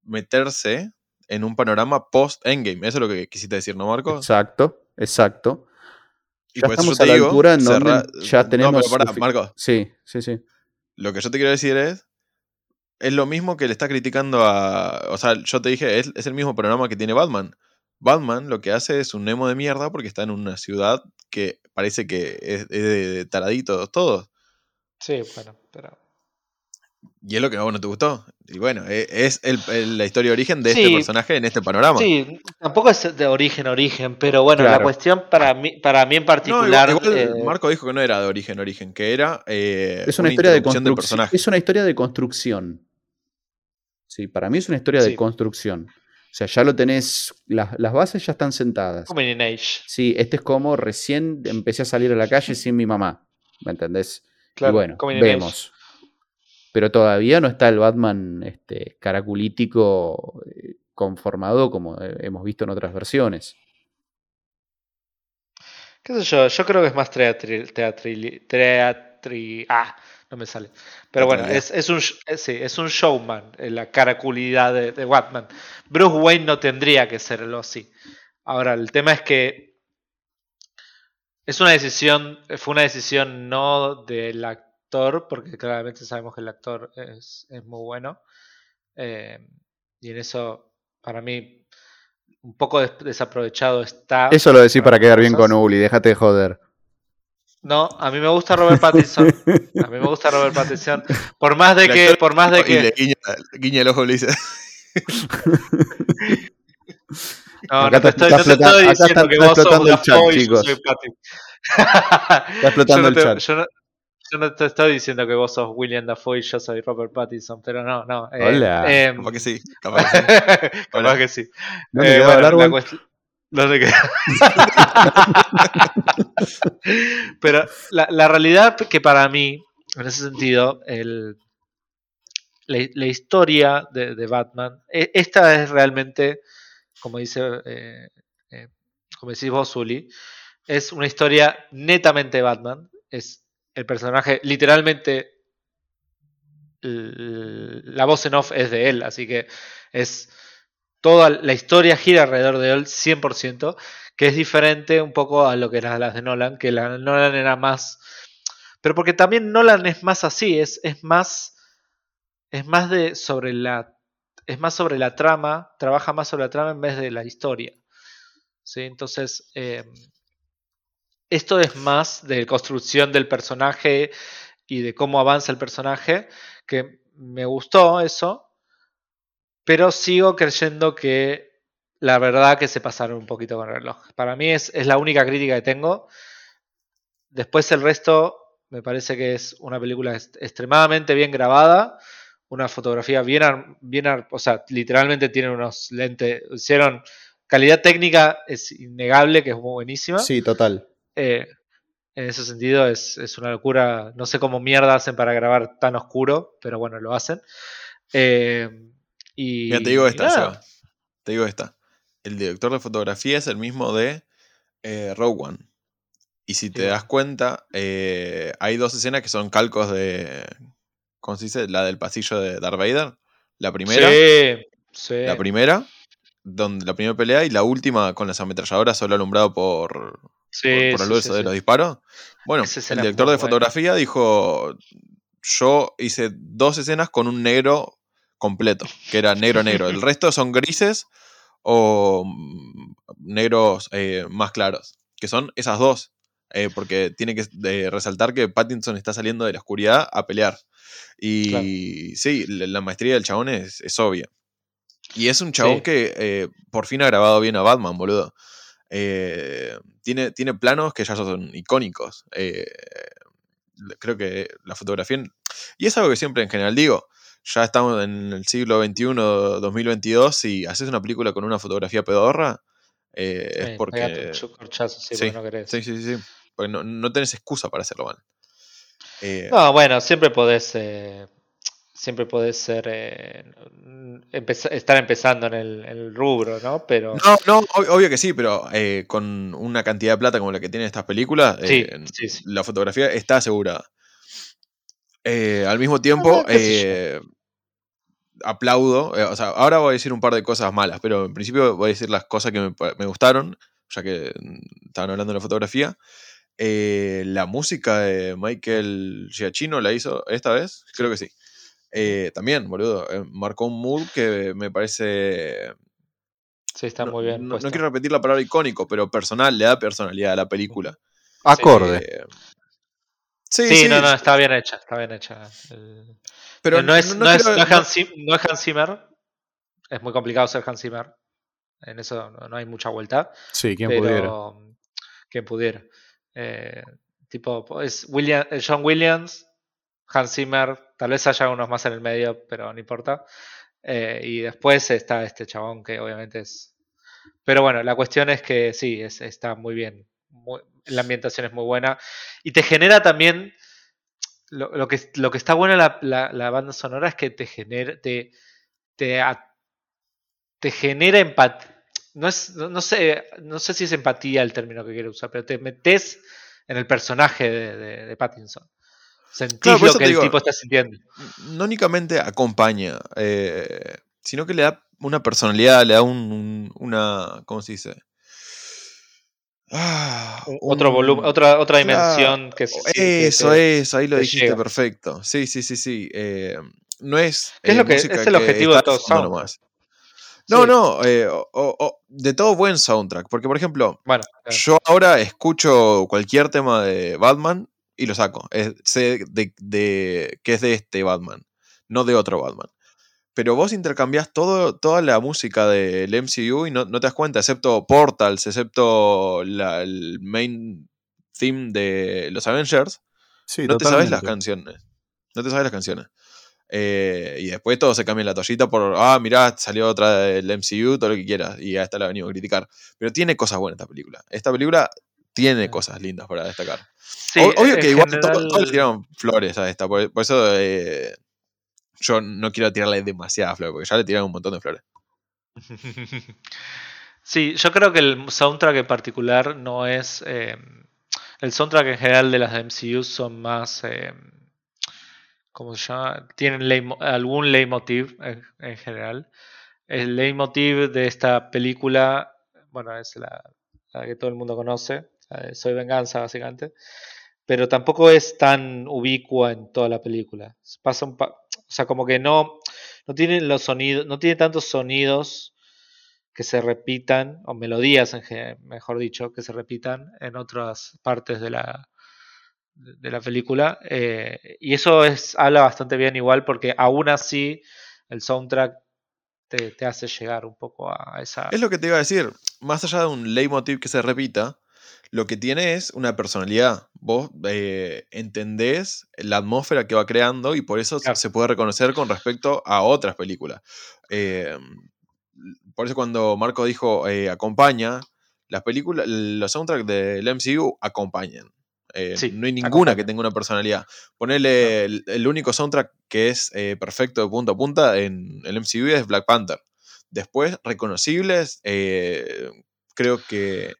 meterse en un panorama post-Endgame. Eso es lo que quisiste decir, ¿no, Marco? Exacto, exacto. Y Ya estamos a la digo, altura en donde cerra- ya No, tenemos pero pará, sufi- Marco, Sí, sí, sí. lo que yo te quiero decir es. Es lo mismo que le está criticando a. O sea, yo te dije, es, es el mismo panorama que tiene Batman. Batman lo que hace es un Nemo de mierda porque está en una ciudad que parece que es, es de taraditos todos. Sí, bueno, pero. Y es lo que a vos no te gustó. Y bueno, e- es el- el- la historia de origen de Sí. este personaje en este panorama. Sí, tampoco es de origen, origen, pero bueno, la cuestión para mí, para mí en No, particular. igual, igual eh, Marco dijo que no era de origen, origen, que era eh, Es una, historia de construcción. personaje. Es una historia de construcción. Sí, para mí es una historia Sí. de construcción. O sea, ya lo tenés, las, las bases ya están sentadas. Coming in Age. Sí, este es como recién empecé a salir a la calle sin mi mamá. ¿Me entendés? Claro, y bueno, in Age. vemos. Pero todavía no está el Batman este, caraculítico eh, conformado como eh, hemos visto en otras versiones. ¿Qué sé yo? Yo creo que es más teatri, teatri, teatri- ah, no me sale. Pero bueno, es, es un, eh, sí, es un showman, eh, la caraculidad de, de Batman. Bruce Wayne no tendría que serlo así. Ahora, el tema es que es una decisión, fue una decisión no del actor, porque claramente sabemos que el actor es, es muy bueno. eh, y en eso, para mí, un poco des- desaprovechado está. Eso lo decís para quedar bien con Uli, déjate de joder. No, a mí me gusta Robert Pattinson. A mí me gusta Robert Pattinson. Por más de El que, por más de Y que. le guiña, guiña el ojo y le dice. No, Acá no te estoy, no te estoy diciendo está- que vos sos explotando el chat, y yo chicos. soy Pattinson. Está explotando yo, no el te, chat. yo no- yo no te estoy diciendo que vos sos William Dafoe y yo soy Robert Pattinson, pero no, no. eh, Hola. em, Capaz que sí, capaz que sí. capaz que sí. ¿Dónde Eh, bueno, el la cuest- ¿Dónde quedó? Pero la, realidad que para mí, en ese sentido, el, la, historia de, Batman, e- esta es realmente, como dice, eh, eh, como decís vos, Zully, es una historia netamente Batman. Es el personaje, literalmente, la voz en off es de él, así que es toda la historia gira alrededor de él 100%, que es diferente un poco a lo que eran las de Nolan, que la Nolan era más... Pero porque también Nolan es más así, es, es más... Es más de sobre la... Es más sobre la trama, trabaja más sobre la trama en vez de la historia. ¿Sí? Entonces, eh, esto es más de construcción del personaje y de cómo avanza el personaje, que me gustó eso, pero sigo creyendo que la verdad que se pasaron un poquito con el reloj. Para mí es, es la única crítica que tengo. Después el resto me parece que es una película extremadamente bien grabada, una fotografía bien, ar- bien ar- o sea, literalmente tienen unos lentes, hicieron calidad técnica, es innegable que es muy buenísima. Sí, total. Eh, en ese sentido es, es una locura. No sé cómo mierda hacen para grabar tan oscuro, pero bueno, lo hacen. Eh, y, Mira, te digo esta. Seba. Te digo esta. El director de fotografía es el mismo de eh, Rogue One. Y si te Sí. das cuenta, eh, hay dos escenas que son calcos de. ¿Cómo se dice? La del pasillo de Darth Vader. La primera. Sí, sí. La primera. Donde la primera pelea y la última con las ametralladoras solo alumbrado por, Sí, por, por sí, el sí, de los disparos. Bueno, el director de fotografía dijo: Yo hice dos escenas con un negro completo, que era negro-negro. El resto son grises o mm, negros eh, más claros, que son esas dos. eh, porque tiene que eh, resaltar que Pattinson está saliendo de la oscuridad a pelear. Y Claro. sí, la, la maestría del chabón es, es obvia. Y es un chabón Sí. que eh, por fin ha grabado bien a Batman, boludo. Tiene, tiene planos que ya son icónicos. Creo que la fotografía. en- Y es algo que siempre en general digo. Ya estamos en el siglo XXI, 2022, y haces una película con una fotografía pedorra, eh, es Sí, porque. corchazo, sí, Sí, porque no querés. Sí, sí, sí. Porque no, no tenés excusa para hacerlo mal. Eh, No, bueno, siempre podés. eh, siempre podés ser. empeza- estar empezando en el, en el rubro, ¿no? Pero. No, no, ob- obvio que sí, pero con una cantidad de plata como la que tienen estas películas, la fotografía está asegurada. Eh, al mismo tiempo, Ah, eh, aplaudo, eh, o sea, ahora voy a decir un par de cosas malas, pero en principio voy a decir las cosas que me, gustaron, ya que mm, estaban hablando de la fotografía. Eh, la música de Michael Giacchino la hizo esta vez, creo que sí. Eh, también, boludo, eh, marcó un mood que me parece Sí, está no, muy bien. no- quiero repetir la palabra icónico, pero personal, le da personalidad a la película. Acorde. Eh, sí, Sí, sí, no, no, está bien hecha, está bien hecha. El- pero no, es, no, es, quiero- no es no- Hans Zim- no es Hans Zimmer. Es muy complicado ser Hans Zimmer. En eso no, no hay mucha vuelta. Sí, quien pudiera. quien pudiera. Eh, tipo, es William, eh, John Williams, Hans Zimmer, tal vez haya unos más en el medio, pero no importa. Eh, y después está este chabón que obviamente es. Pero bueno, la cuestión es que sí, es, está muy bien. muy- la ambientación es muy buena. Y te genera también. Lo, lo que, lo que está bueno en la, la- la banda sonora es que te genera. Te, te, a- te genera empatía. No, es, no, no sé, no sé si es empatía el término que quiero usar, pero te metes en el personaje de, de- de Pattinson. Sentís Claro, lo que el digo, tipo está sintiendo. no únicamente acompaña, eh, sino que le da una personalidad, le da un, un- una, ¿cómo se dice? Ah, otro un- volumen, otra, otra claro, dimensión que, se- que Eso, eso, ahí lo te dijiste llega. perfecto. Sí, sí, sí, sí. eh, no es. ¿Qué es eh, lo que- es el objetivo de todo nomás. No, Sí. no, eh, o- o- de todo buen soundtrack. Porque, por ejemplo, Bueno, claro. yo ahora escucho cualquier tema de Batman y lo saco. Es- sé de, de- que es de este Batman, no de otro Batman. Pero vos intercambiás todo, toda la música del MCU y no, no te das cuenta, excepto Portals, excepto la- el main theme de los Avengers. Sí, no te sabes las totalmente. canciones. No te sabes las canciones. Eh, y después todo se cambia en la toallita por, ah, mirá, salió otra del MCU, todo lo que quieras. Y a esta la venimos a criticar. Pero tiene cosas buenas esta película. Esta película tiene cosas lindas para destacar. Sí, Obvio en que igual to- general- todos le tiraron flores a esta. Por, por eso eh, yo no quiero tirarle demasiadas flores, porque ya le tiraron un montón de flores. Sí, yo creo que el soundtrack en particular no es. eh, el soundtrack en general de las MCU son más. eh, ¿Cómo se llama? Tienen algún leitmotiv en, en general. El leitmotiv de esta película, bueno, es la, la que todo el mundo conoce. Soy Venganza, básicamente. Pero tampoco es tan ubicua en toda la película. Pasa un pa- o sea, como que no, no tiene los sonidos, no tiene tantos sonidos que se repitan, o melodías, en mejor dicho, que se repitan en otras partes de la, de la película. eh, y eso es, habla bastante bien igual, porque aún así el soundtrack te, te hace llegar un poco a esa... Es lo que te iba a decir. Más allá de un leitmotiv que se repita, lo que tiene es una personalidad. Vos eh, entendés la atmósfera que va creando y por eso Claro. se puede reconocer con respecto a otras películas. Eh, por eso cuando Marco dijo eh, acompaña, las películas, los soundtracks del MCU acompañan. Sí, no hay ninguna que tenga una personalidad. Ponerle el, el único soundtrack que es eh, perfecto de punta a punta en el MCU es Black Panther. Después, reconocibles, creo que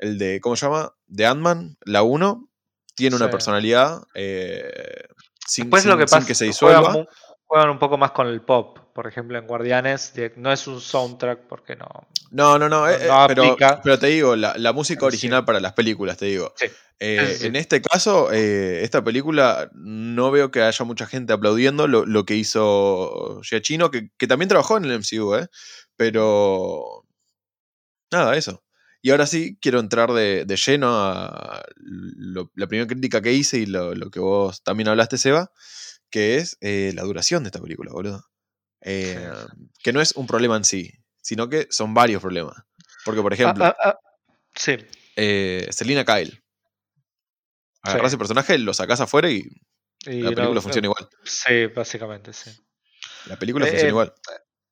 el de, ¿cómo se llama? De Ant-Man, la 1, tiene una personalidad eh, sin, Después sin- lo que sin pasa que se disuelva. juegan un poco más con el pop. Por ejemplo, en Guardianes no es un soundtrack porque no... No, no, no, no- eh, eh, no pero, te digo, la, la música Sí. original para las películas, te digo. Sí. Eh. En este caso, esta película no veo que haya mucha gente aplaudiendo lo, lo que hizo Giacchino, que, que también trabajó en el MCU, ¿eh? Pero... Nada, eso. Y ahora sí, quiero entrar de, de lleno a lo- la primera crítica que hice y lo, lo que vos también hablaste, Seba, que es eh, la duración de esta película, boludo. Eh, que no es un problema en sí, sino que son varios problemas. Porque, por ejemplo, Ah, ah, ah, sí, eh, Selina Kyle. Agarrás Sí. ese personaje, lo sacás afuera y y la película funciona igual. Sí, básicamente, sí. La película Eh, funciona eh, igual.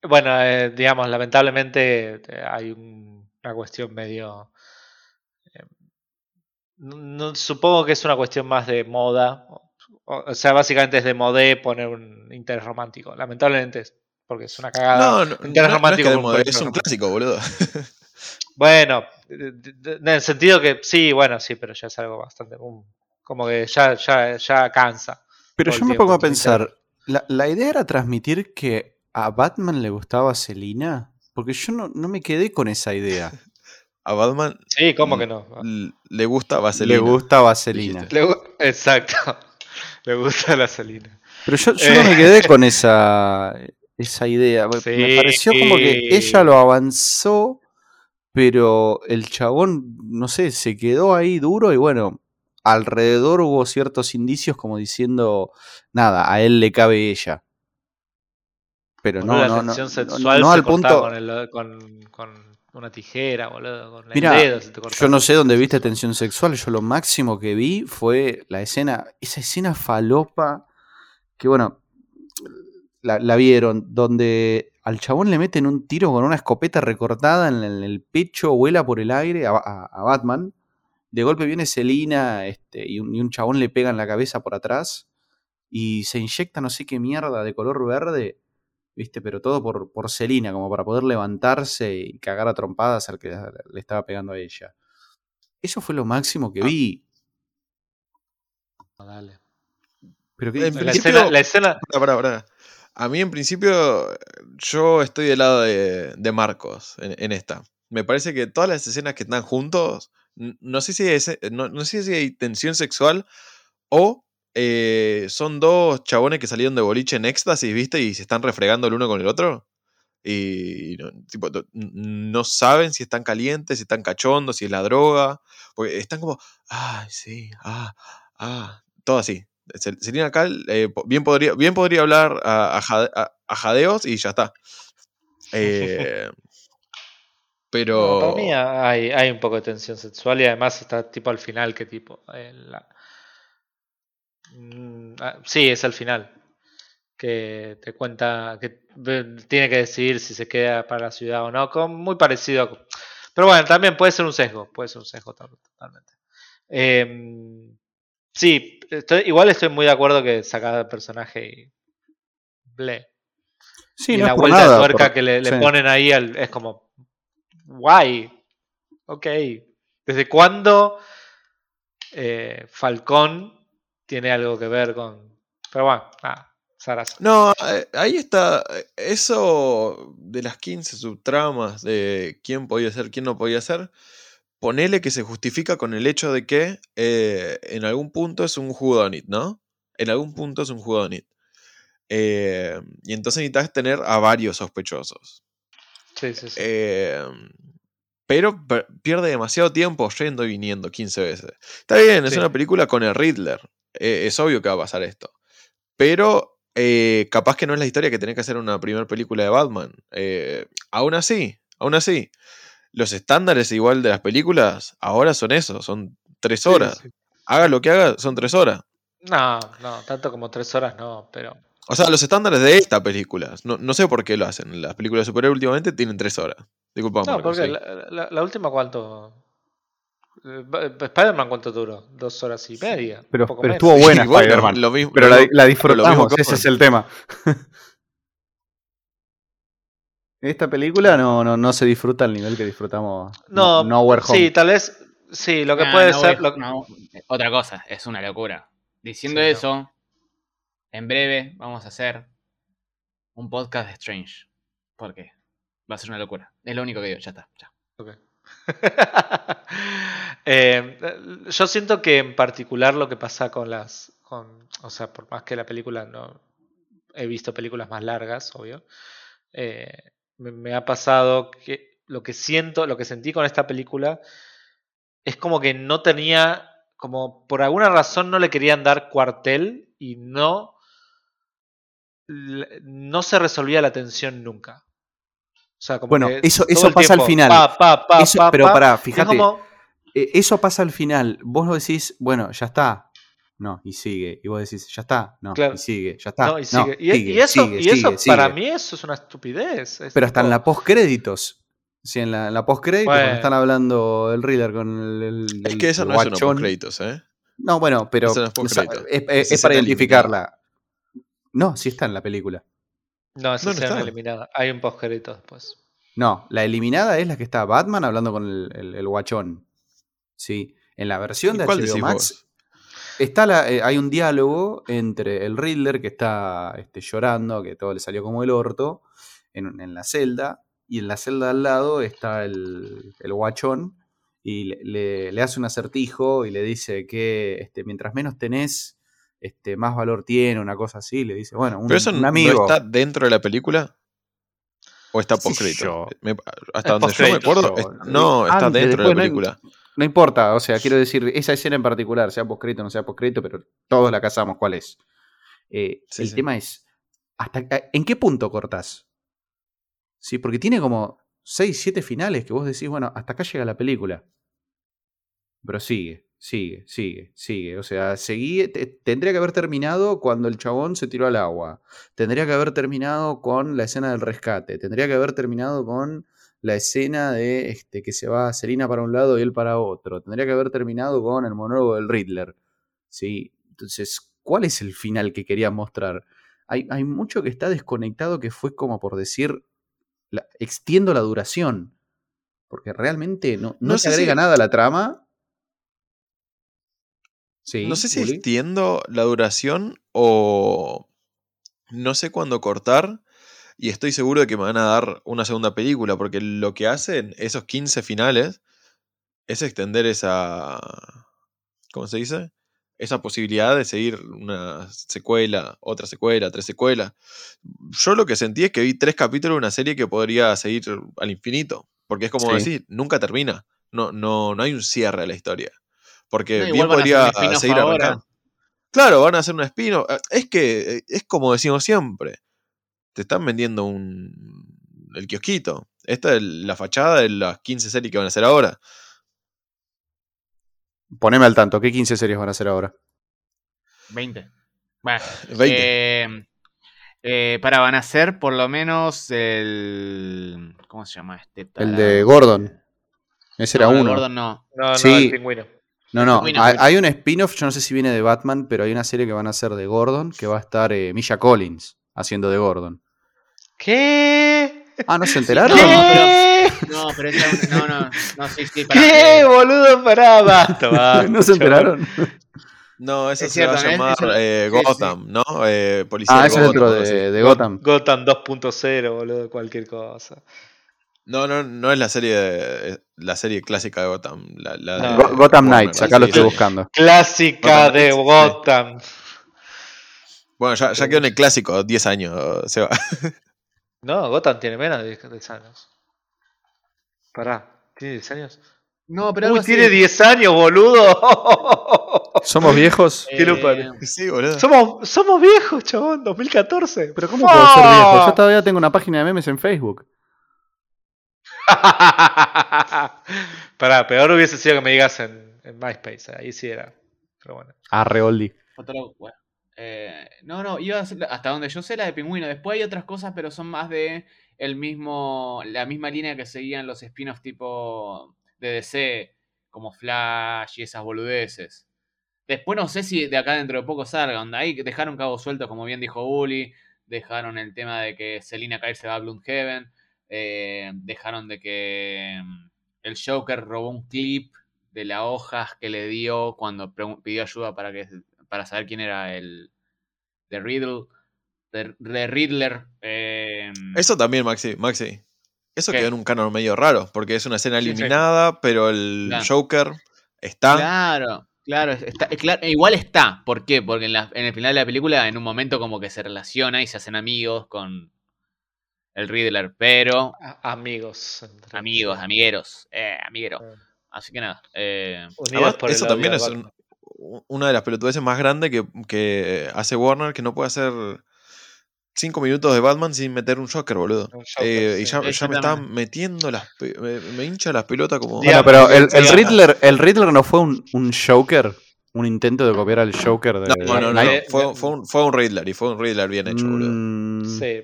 Bueno, eh, digamos, lamentablemente eh, hay un- una cuestión medio... eh, no- no- supongo que es una cuestión más de moda. O, o sea, básicamente es de modé poner un interés romántico. Lamentablemente es porque es una cagada. No, no, no- interés no es romántico que un es interés un clásico, boludo. Bueno, en el sentido que sí, bueno, sí, pero ya es algo bastante... um, como que ya, ya, ya cansa. Pero yo me pongo a pensar, ¿la, la idea era transmitir que a Batman le gustaba Selina? Porque yo no, no me quedé con esa idea. A Batman Sí, ¿cómo que no? le gusta Vaselina. Le gusta Vaselina. Le gu- Exacto. Le gusta la salina. Pero yo, yo no me quedé con esa, esa idea. Sí. Me pareció como que ella lo avanzó, pero el chabón, no sé, se quedó ahí duro y bueno, alrededor hubo ciertos indicios como diciendo, nada, a él le cabe ella. Pero Boludo, no, la no, no, tensión no, sexual no se al punto... con, el- con- con una tijera, boludo, con el Mira, dedo se te. Yo no sé dónde viste tensión sexual, yo lo máximo que vi fue la escena, esa escena falopa, que bueno, la, la vieron, donde al chabón le meten un tiro con una escopeta recortada en el, en el pecho, vuela por el aire a, a- a Batman, de golpe viene Selina este, y, un, y un chabón le pega en la cabeza por atrás y se inyecta no sé qué mierda de color verde. ¿Viste? Pero todo por, por Selina, como para poder levantarse y cagar a trompadas al que le estaba pegando a ella. Eso fue lo máximo que vi. Dale. Pero que, En La principio- escena, la escena pará. A mí, en principio, yo estoy del lado de, de Marcos en, en esta. Me parece que todas las escenas que están juntos, no sé si, es- no, no sé si hay tensión sexual o eh, son dos chabones que salieron de boliche en éxtasis, ¿viste? Y se están refregando el uno con el otro. Y no, tipo, no- no saben si están calientes, si están cachondos, si es la droga. Porque están como, ay, sí, ah, ah, todo así. Se- Selina Cal eh, bien, podría, bien podría hablar a, a jade- a- a jadeos y ya está. Eh, pero. No, para mí hay, hay un poco de tensión sexual y además está tipo al final que tipo. en la- Mm, ah, sí, es al final. Que te cuenta que tiene que decidir si se queda para la ciudad o no. Con, muy parecido. a- Pero bueno, también puede ser un sesgo. Puede ser un sesgo to- totalmente. Em, sí, estoy- igual estoy muy de acuerdo que sacada el personaje y. Ble. Sí, y no la vuelta de tuerca que le, le sí. ponen ahí al- es como. Guay. Ok. ¿Desde cuándo eh, Falcón tiene algo que ver con. Pero bueno, nada. Sarasa. No, eh, ahí está. eh, Eso de las 15 subtramas de quién podía ser, quién no podía ser. Ponele que se justifica con el hecho de que eh, en algún punto es un whodunit, ¿no? En algún punto es un. Eh, y entonces necesitas tener a varios sospechosos. Sí, sí, sí. Eh, pero per- pierde demasiado tiempo yendo y viniendo 15 veces. Está bien, es Sí. una película con el Riddler. Eh, es obvio que va a pasar esto. Pero eh, capaz que no es la historia que tenés que hacer una primera película de Batman. Eh, aún así, aún así. Los estándares igual de las películas ahora son eso, son tres horas. sí. Haga lo que haga, son tres horas. No, no, tanto como tres horas no, pero. O sea, los estándares de esta película. No, no sé por qué lo hacen. Las películas de superhéroes últimamente tienen tres horas. Disculpa, No, porque sí. la, la- la última cuánto. Eh, Spider-Man cuánto duró? Dos horas y media. Pero, poco estuvo buena Sí, Spider-Man. lo mismo- pero lo la, la pero lo mismo disfrutamos, ese es el tema. Esta película no, no, no se disfruta al nivel que disfrutamos No, Nowhere Home. sí, tal vez. Sí, lo que Ah, puede no, ser. lo- no, otra cosa, es una locura. Diciendo Sí, no. eso, en breve vamos a hacer un podcast de Strange. ¿Por qué? Va a ser una locura. Es lo único que digo, ya está. ya. Ok. Eh, yo siento que en particular lo que pasa con las. O sea, por más que la película no. He visto películas más largas, obvio. eh, me, me ha pasado que lo que siento, lo que sentí con esta película es como que no tenía. Como por alguna razón no le querían dar cuartel y no. No se resolvía la tensión nunca. O sea, como Bueno, que eso- eso pasa al final. pa, pa, pa, Eso- pa, pero pa, pará, es fíjate. como- Eh, Eso pasa al final. Vos lo decís, bueno, ya está. No, y sigue. Y vos decís, ya está. No, Claro. y sigue, ya está. No, y, sigue. y, sigue, y eso, sigue, y eso sigue, para sigue. mí eso es una estupidez. es Pero hasta en tipo- la post créditos. Sí, en la, en la post créditos, cuando Bueno. están hablando el Reader con el, el- Es que esa no es una postcréditos, ¿eh? No, bueno, pero no es o sea, postcréditos. es, es- Es es para identificarla. No, sí está en la película. No, esa No, no escena está. eliminada. Hay un postcrédito después. No, la eliminada es la que está Batman hablando con el, el- el guachón. Sí. En la versión ¿Y de HBO Max vos? está la, eh, hay un diálogo entre el Riddler que está este, llorando, que todo le salió como el orto, en, en la celda, y en la celda al lado está el, el guachón, y le, le- le hace un acertijo y le dice que este, mientras menos tenés, este, más valor tiene, una cosa así, le dice, bueno, un, ¿Pero eso un no amigo. está dentro de la película? ¿O está ¿Qué sé postcrédito? Me- Hasta donde yo me acuerdo. es- no, está Antes, dentro de la no película. No importa, o sea, quiero decir, esa escena en particular, sea postcrédito o no sea postcrédito, pero todos la casamos cuál es. Eh, Sí, el sí. tema es, ¿hasta ¿en qué punto cortás? Sí, porque tiene como 6, 7 finales que vos decís, bueno, hasta acá llega la película. Pero sigue, sigue, sigue, sigue. O sea, seguí, te- tendría que haber terminado cuando el chabón se tiró al agua. Tendría que haber terminado con la escena del rescate. Tendría que haber terminado con la escena de este, que se va Selina para un lado y él para otro. Tendría que haber terminado con el monólogo del Riddler. ¿sí? Entonces, ¿cuál es el final que quería mostrar? Hay, hay mucho que está desconectado que fue como por decir, la- extiendo la duración. Porque realmente no, no, No se agrega si- nada a la trama. Sí, no sé si Uli. extiendo la duración o no sé cuándo cortar. Y estoy seguro de que me van a dar una segunda película. Porque lo que hacen esos 15 finales es extender esa. ¿Cómo se dice? esa posibilidad de seguir una secuela, otra secuela, tres secuelas. Yo lo que sentí es que vi tres capítulos de una serie que podría seguir al infinito. Porque es como Sí. decir, nunca termina. No, no, no hay un cierre a la historia. Porque No, bien hacer podría spin-off seguir ahora. arrancando. Claro, van a hacer un spin Es que eh, es como decimos siempre. Te están vendiendo un el kiosquito. Esta es la fachada de las 15 series que van a hacer ahora. Poneme al tanto, ¿qué 15 series van a hacer ahora? 20. Bueno, 20. eh, eh, para, van a ser por lo menos el. ¿Cómo se llama este? El tarado? de Gordon. Ese era No, el uno. Gordon no. No, no, Sí. el pingüino. No, no, hay, hay un spin-off, yo no sé si viene de Batman, pero hay una serie que van a hacer de Gordon, que va a estar eh, Misha Collins haciendo de Gordon. ¿Qué? Ah, ¿no se enteraron? ¿Qué? No, pero esa- no, no, no, sí, sí, pará, ¿Qué, eh, boludo? Pará, basta, basta, ¿No se enteraron? No, eso Es se va a cierto, llamar eh. Gotham, ¿no? Eh, policía Ah, de ese es Gotham, algo de, de Gotham. Gotham 2.0, boludo, cualquier cosa. No, no, no es la serie de- la serie clásica de Gotham. La, la No. de Go- Gotham Knights, acá sí, lo estoy buscando. Clásica Gotham de sí. Gotham. Bueno, ya, ya quedó en el clásico, 10 años, se va. No, Gotham tiene menos de 10 años. Pará, ¿tiene 10 años? No, pero Uy, así. tiene 10 años, boludo. ¿Somos viejos? Eh. Sí, boludo. somos, somos viejos, chabón, 2014. ¿Pero cómo puedo ser viejo? Yo todavía tengo una página de memes en Facebook. Pará, peor hubiese sido que me digas en, en MySpace, ahí sí era. Pero bueno. Arre, Oldie. Otro- bueno. Eh, no, no, iba a ser la- hasta donde yo sé la de Pingüino. Después hay otras cosas, pero son más de el mismo, la misma línea que seguían los spin-offs tipo de DC, como Flash y esas boludeces. Después no sé si de acá dentro de poco salga, onda. Ahí dejaron cabos sueltos, como bien dijo Uli. Dejaron el tema de que Selina Kyle se va a Bloomhaven. Eh, dejaron de que mm, el Joker robó un clip de las hojas que le dio cuando pidió ayuda para que para saber quién era el de Riddle de Riddler eh, Eso también, Maxi, Maxi. Eso ¿Qué? quedó en un canon medio raro, porque es una escena Sí, sí. eliminada, pero el Claro. Joker está. claro claro, está, claro, igual está ¿por qué? porque en, la- en el final de la película en un momento como que se relaciona y se hacen amigos con el Riddler pero A- amigos. entre- amigos amigueros eh, amiguero Ah. así que nada eh, Además, eso también es un- una de las pelotudeces más grandes que, que hace Warner, que no puede hacer cinco minutos de Batman sin meter un Joker, boludo. Un Joker, Eh, y ya, ya me están metiendo las. Me, me hincha las pelotas como. Bueno, pero el, el. Riddler, el Riddler no fue un, un Joker, un intento de copiar al Joker de No, no, no, no, Fue, fue un, fue un Riddler y fue un Riddler bien hecho, boludo. Mm, Sí.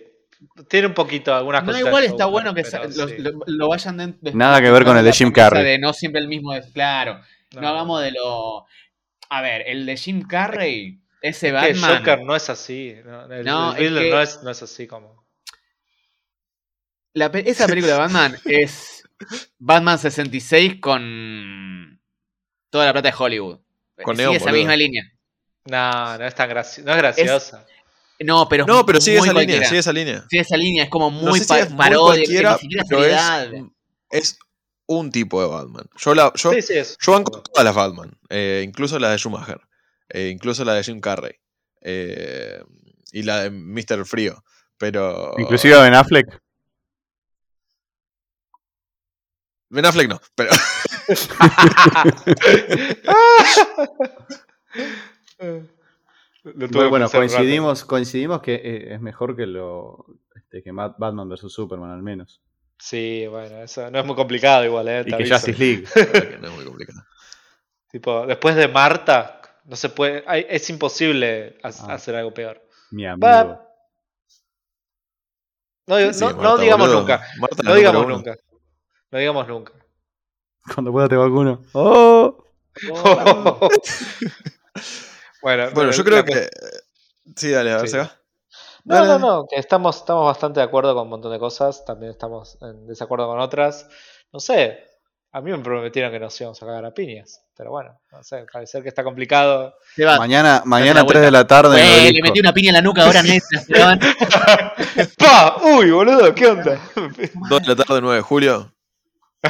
Tiene un poquito, algunas no, cositas igual está bueno que pero sa- lo, sí. lo- lo vayan de, de- Nada que ver con el de Jim Carrey. de no siempre el mismo de claro no, hagamos de lo a ver el de Jim Carrey ese Que Batman Joker no es así. No, el, No, el es que- no, es, no es así como. La pe- esa película de Batman es Batman 66 con toda la plata de Hollywood. Con Sigue Neon, esa boludo. misma línea. No, no es tan graci- no es graciosa. No, pero No, pero sigue esa línea, sigue esa línea. Sigue esa línea, es como No muy sé si pa- es muy parodia, cualquiera, ni siquiera pero es, seriedad. es un tipo de Batman. Yo, la, yo, sí, sí, es. yo banco todas las Batman, eh, incluso la de Schumacher, eh, incluso la de Jim Carrey eh, y la de Mr. Frío. Pero. Inclusive Ben Affleck. Ben Affleck no, pero. Lo tuve Bueno, coincidimos, coincidimos que eh, es mejor que lo este, que Bat- Batman vs Superman al menos. Sí, bueno, eso no es muy complicado igual, ¿eh? Y que aviso. Justice League. que no es muy complicado. Tipo, después de Marta, no se puede. hay- es imposible ha- Ah. hacer algo peor. Mi amigo. Va. No, Sí, digamos boludo. nunca. Marta No digamos uno. nunca. No digamos nunca. Cuando pueda te vacuno. ¡Oh! Bueno, Bueno, yo creo que. Sí, dale, a ver, Sí. se va. No, Dale, no, dale. no, que estamos, estamos bastante de acuerdo con un montón de cosas, también estamos en desacuerdo con otras. No sé, a mí me prometieron que nos íbamos a cagar a piñas, pero bueno, no sé, parece que está complicado. Mañana, mañana la 3 de la tarde. Güey, le metí una piña en la nuca ahora van- ¡Pa! ¡Uy, boludo! ¿Qué onda? 2 de la tarde, 9 de julio.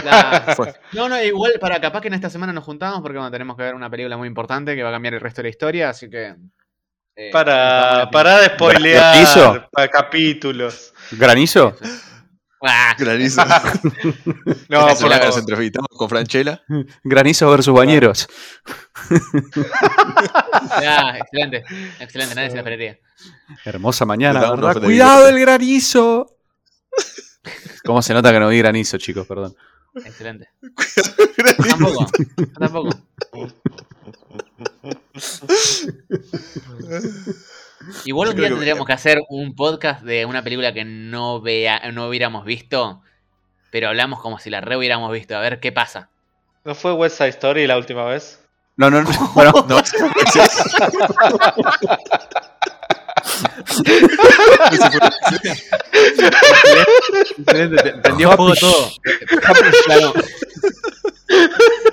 La-. No, no, igual para capaz que en esta semana nos juntamos porque bueno, tenemos que ver una película muy importante que va a cambiar el resto de la historia, así que. eh, Para, para de spoilear ¿Granizo? para capítulos. ¿Granizo? Ah, Granizo. No, por semana nos entrevistamos con Franchella. Granizo versus bañeros. ya, excelente, excelente, nadie se la esperaría. Hermosa mañana, ¡Cuidado el granizo! ¿Cómo se nota que no vi granizo, chicos? Perdón. Excelente. Tampoco, tampoco. Igual un día tendríamos que hacer un podcast de una película que no vea, no hubiéramos visto, pero hablamos como si la re hubiéramos visto, a ver qué pasa. ¿No fue West Side Story la última vez? No, no, no. Bueno, No, prendió fuego todo. Claro.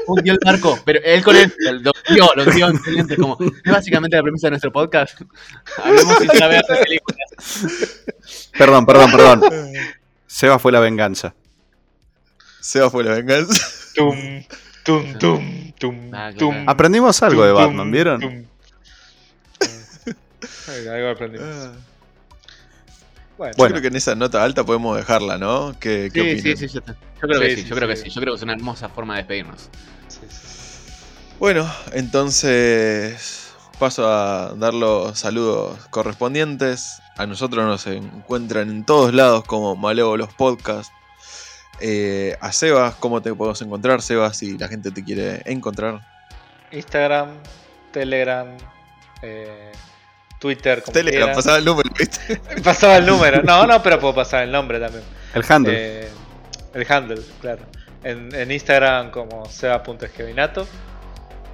Hundió el barco, pero él con él lo dio, lo dio, excelente. Como, es básicamente la premisa de nuestro podcast. Hablemos sin saber de películas. perdón, perdón, perdón. Seba fue la venganza. Seba fue la venganza. Tum, tum, tum, tum, claro. tum. Aprendimos algo de Batman, tum, ¿vieron? Algo aprendimos. Ah, Bueno, Yo Bueno. creo que en esa nota alta podemos dejarla, ¿no? ¿Qué, qué Sí, sí, sí, yo, creo que Sí, yo creo que sí. Yo creo que es una hermosa forma de despedirnos. sí, sí. Bueno, entonces paso a dar los saludos correspondientes. A nosotros nos encuentran en todos lados como Malévolos Podcast. Eh, a Sebas, ¿cómo te podemos encontrar, Sebas, si la gente te quiere encontrar? Instagram, Telegram, eh, Twitter, como Telegram, pasaba el número, ¿viste? Pasaba el número. No, no, pero puedo pasar el nombre también. El handle. Eh, el handle, claro. En, en Instagram como seba.esquevinato.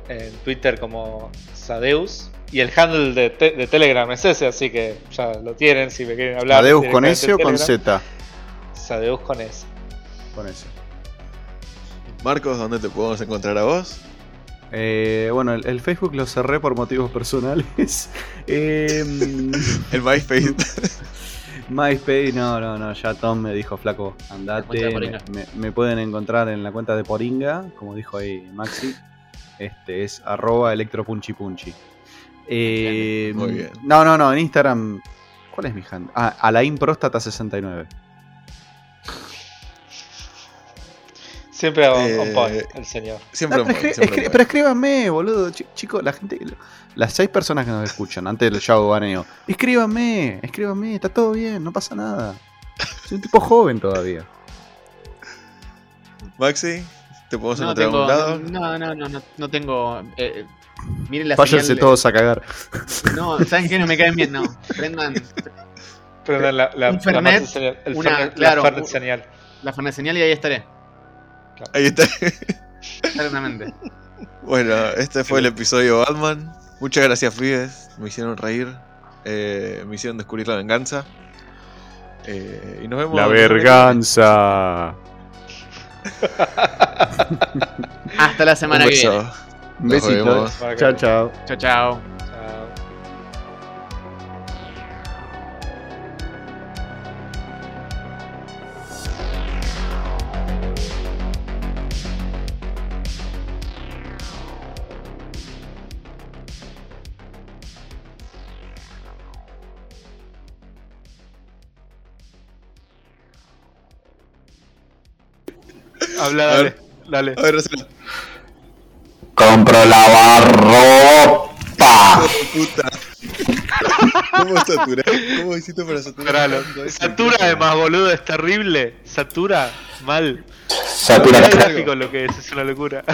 En Twitter como Sadeus. Y el handle de, te- de Telegram es ese, así que ya lo tienen si me quieren hablar. ¿Adeus con S o con. Z? Sadeus con S. Con S. Marcos, ¿dónde te podemos encontrar a vos? Eh, bueno, el, Facebook lo cerré por motivos personales. Em, el MySpace. MySpace, no, no, no, ya Tom me dijo, flaco, andate. Me, pueden encontrar en la cuenta de Poringa, como dijo ahí Maxi. Este es arroba electropunchipunchi. Eh, Muy bien. No, no, no, en Instagram. ¿Cuál es mi handle? Ah, Alain Próstata69. Siempre on, Eh, on point, el señor. Siempre No, un pero, siempre escríbanme, boludo. Ch- Chicos, la gente. Las seis personas que nos escuchan antes del show baneo. Escríbanme, escríbanme, está todo bien, no pasa nada. Soy un tipo joven todavía. Maxi, ¿te podemos No encontrar tengo, a algún lado? no, no, no, no, no tengo. eh, miren la Váyanse señal- todos a cagar. No, ¿saben qué? No me caen bien, no. Prendan Pero la, la, un la Fernet, Fernet señal, el una- Fernet- claro, la Fernet señal. la Fernet señal y ahí estaré. Ahí está. Exactamente. Bueno, este fue el episodio Batman. Muchas gracias, pibes. Me hicieron reír. Eh, me hicieron descubrir la venganza. Eh, y nos vemos. La verganza. Hasta la semana que viene. Un Nos besito. vemos. Chao, chao. Chao, chao. Chao. Habla, A dale. ver. Dale. A ver, hacelo. Compro lavarropa. Puta. ¿Cómo saturar? ¿Cómo hiciste para saturar? Satura además, boludo, es terrible. Satura mal. Satura No es gráfico lo que es, es una locura.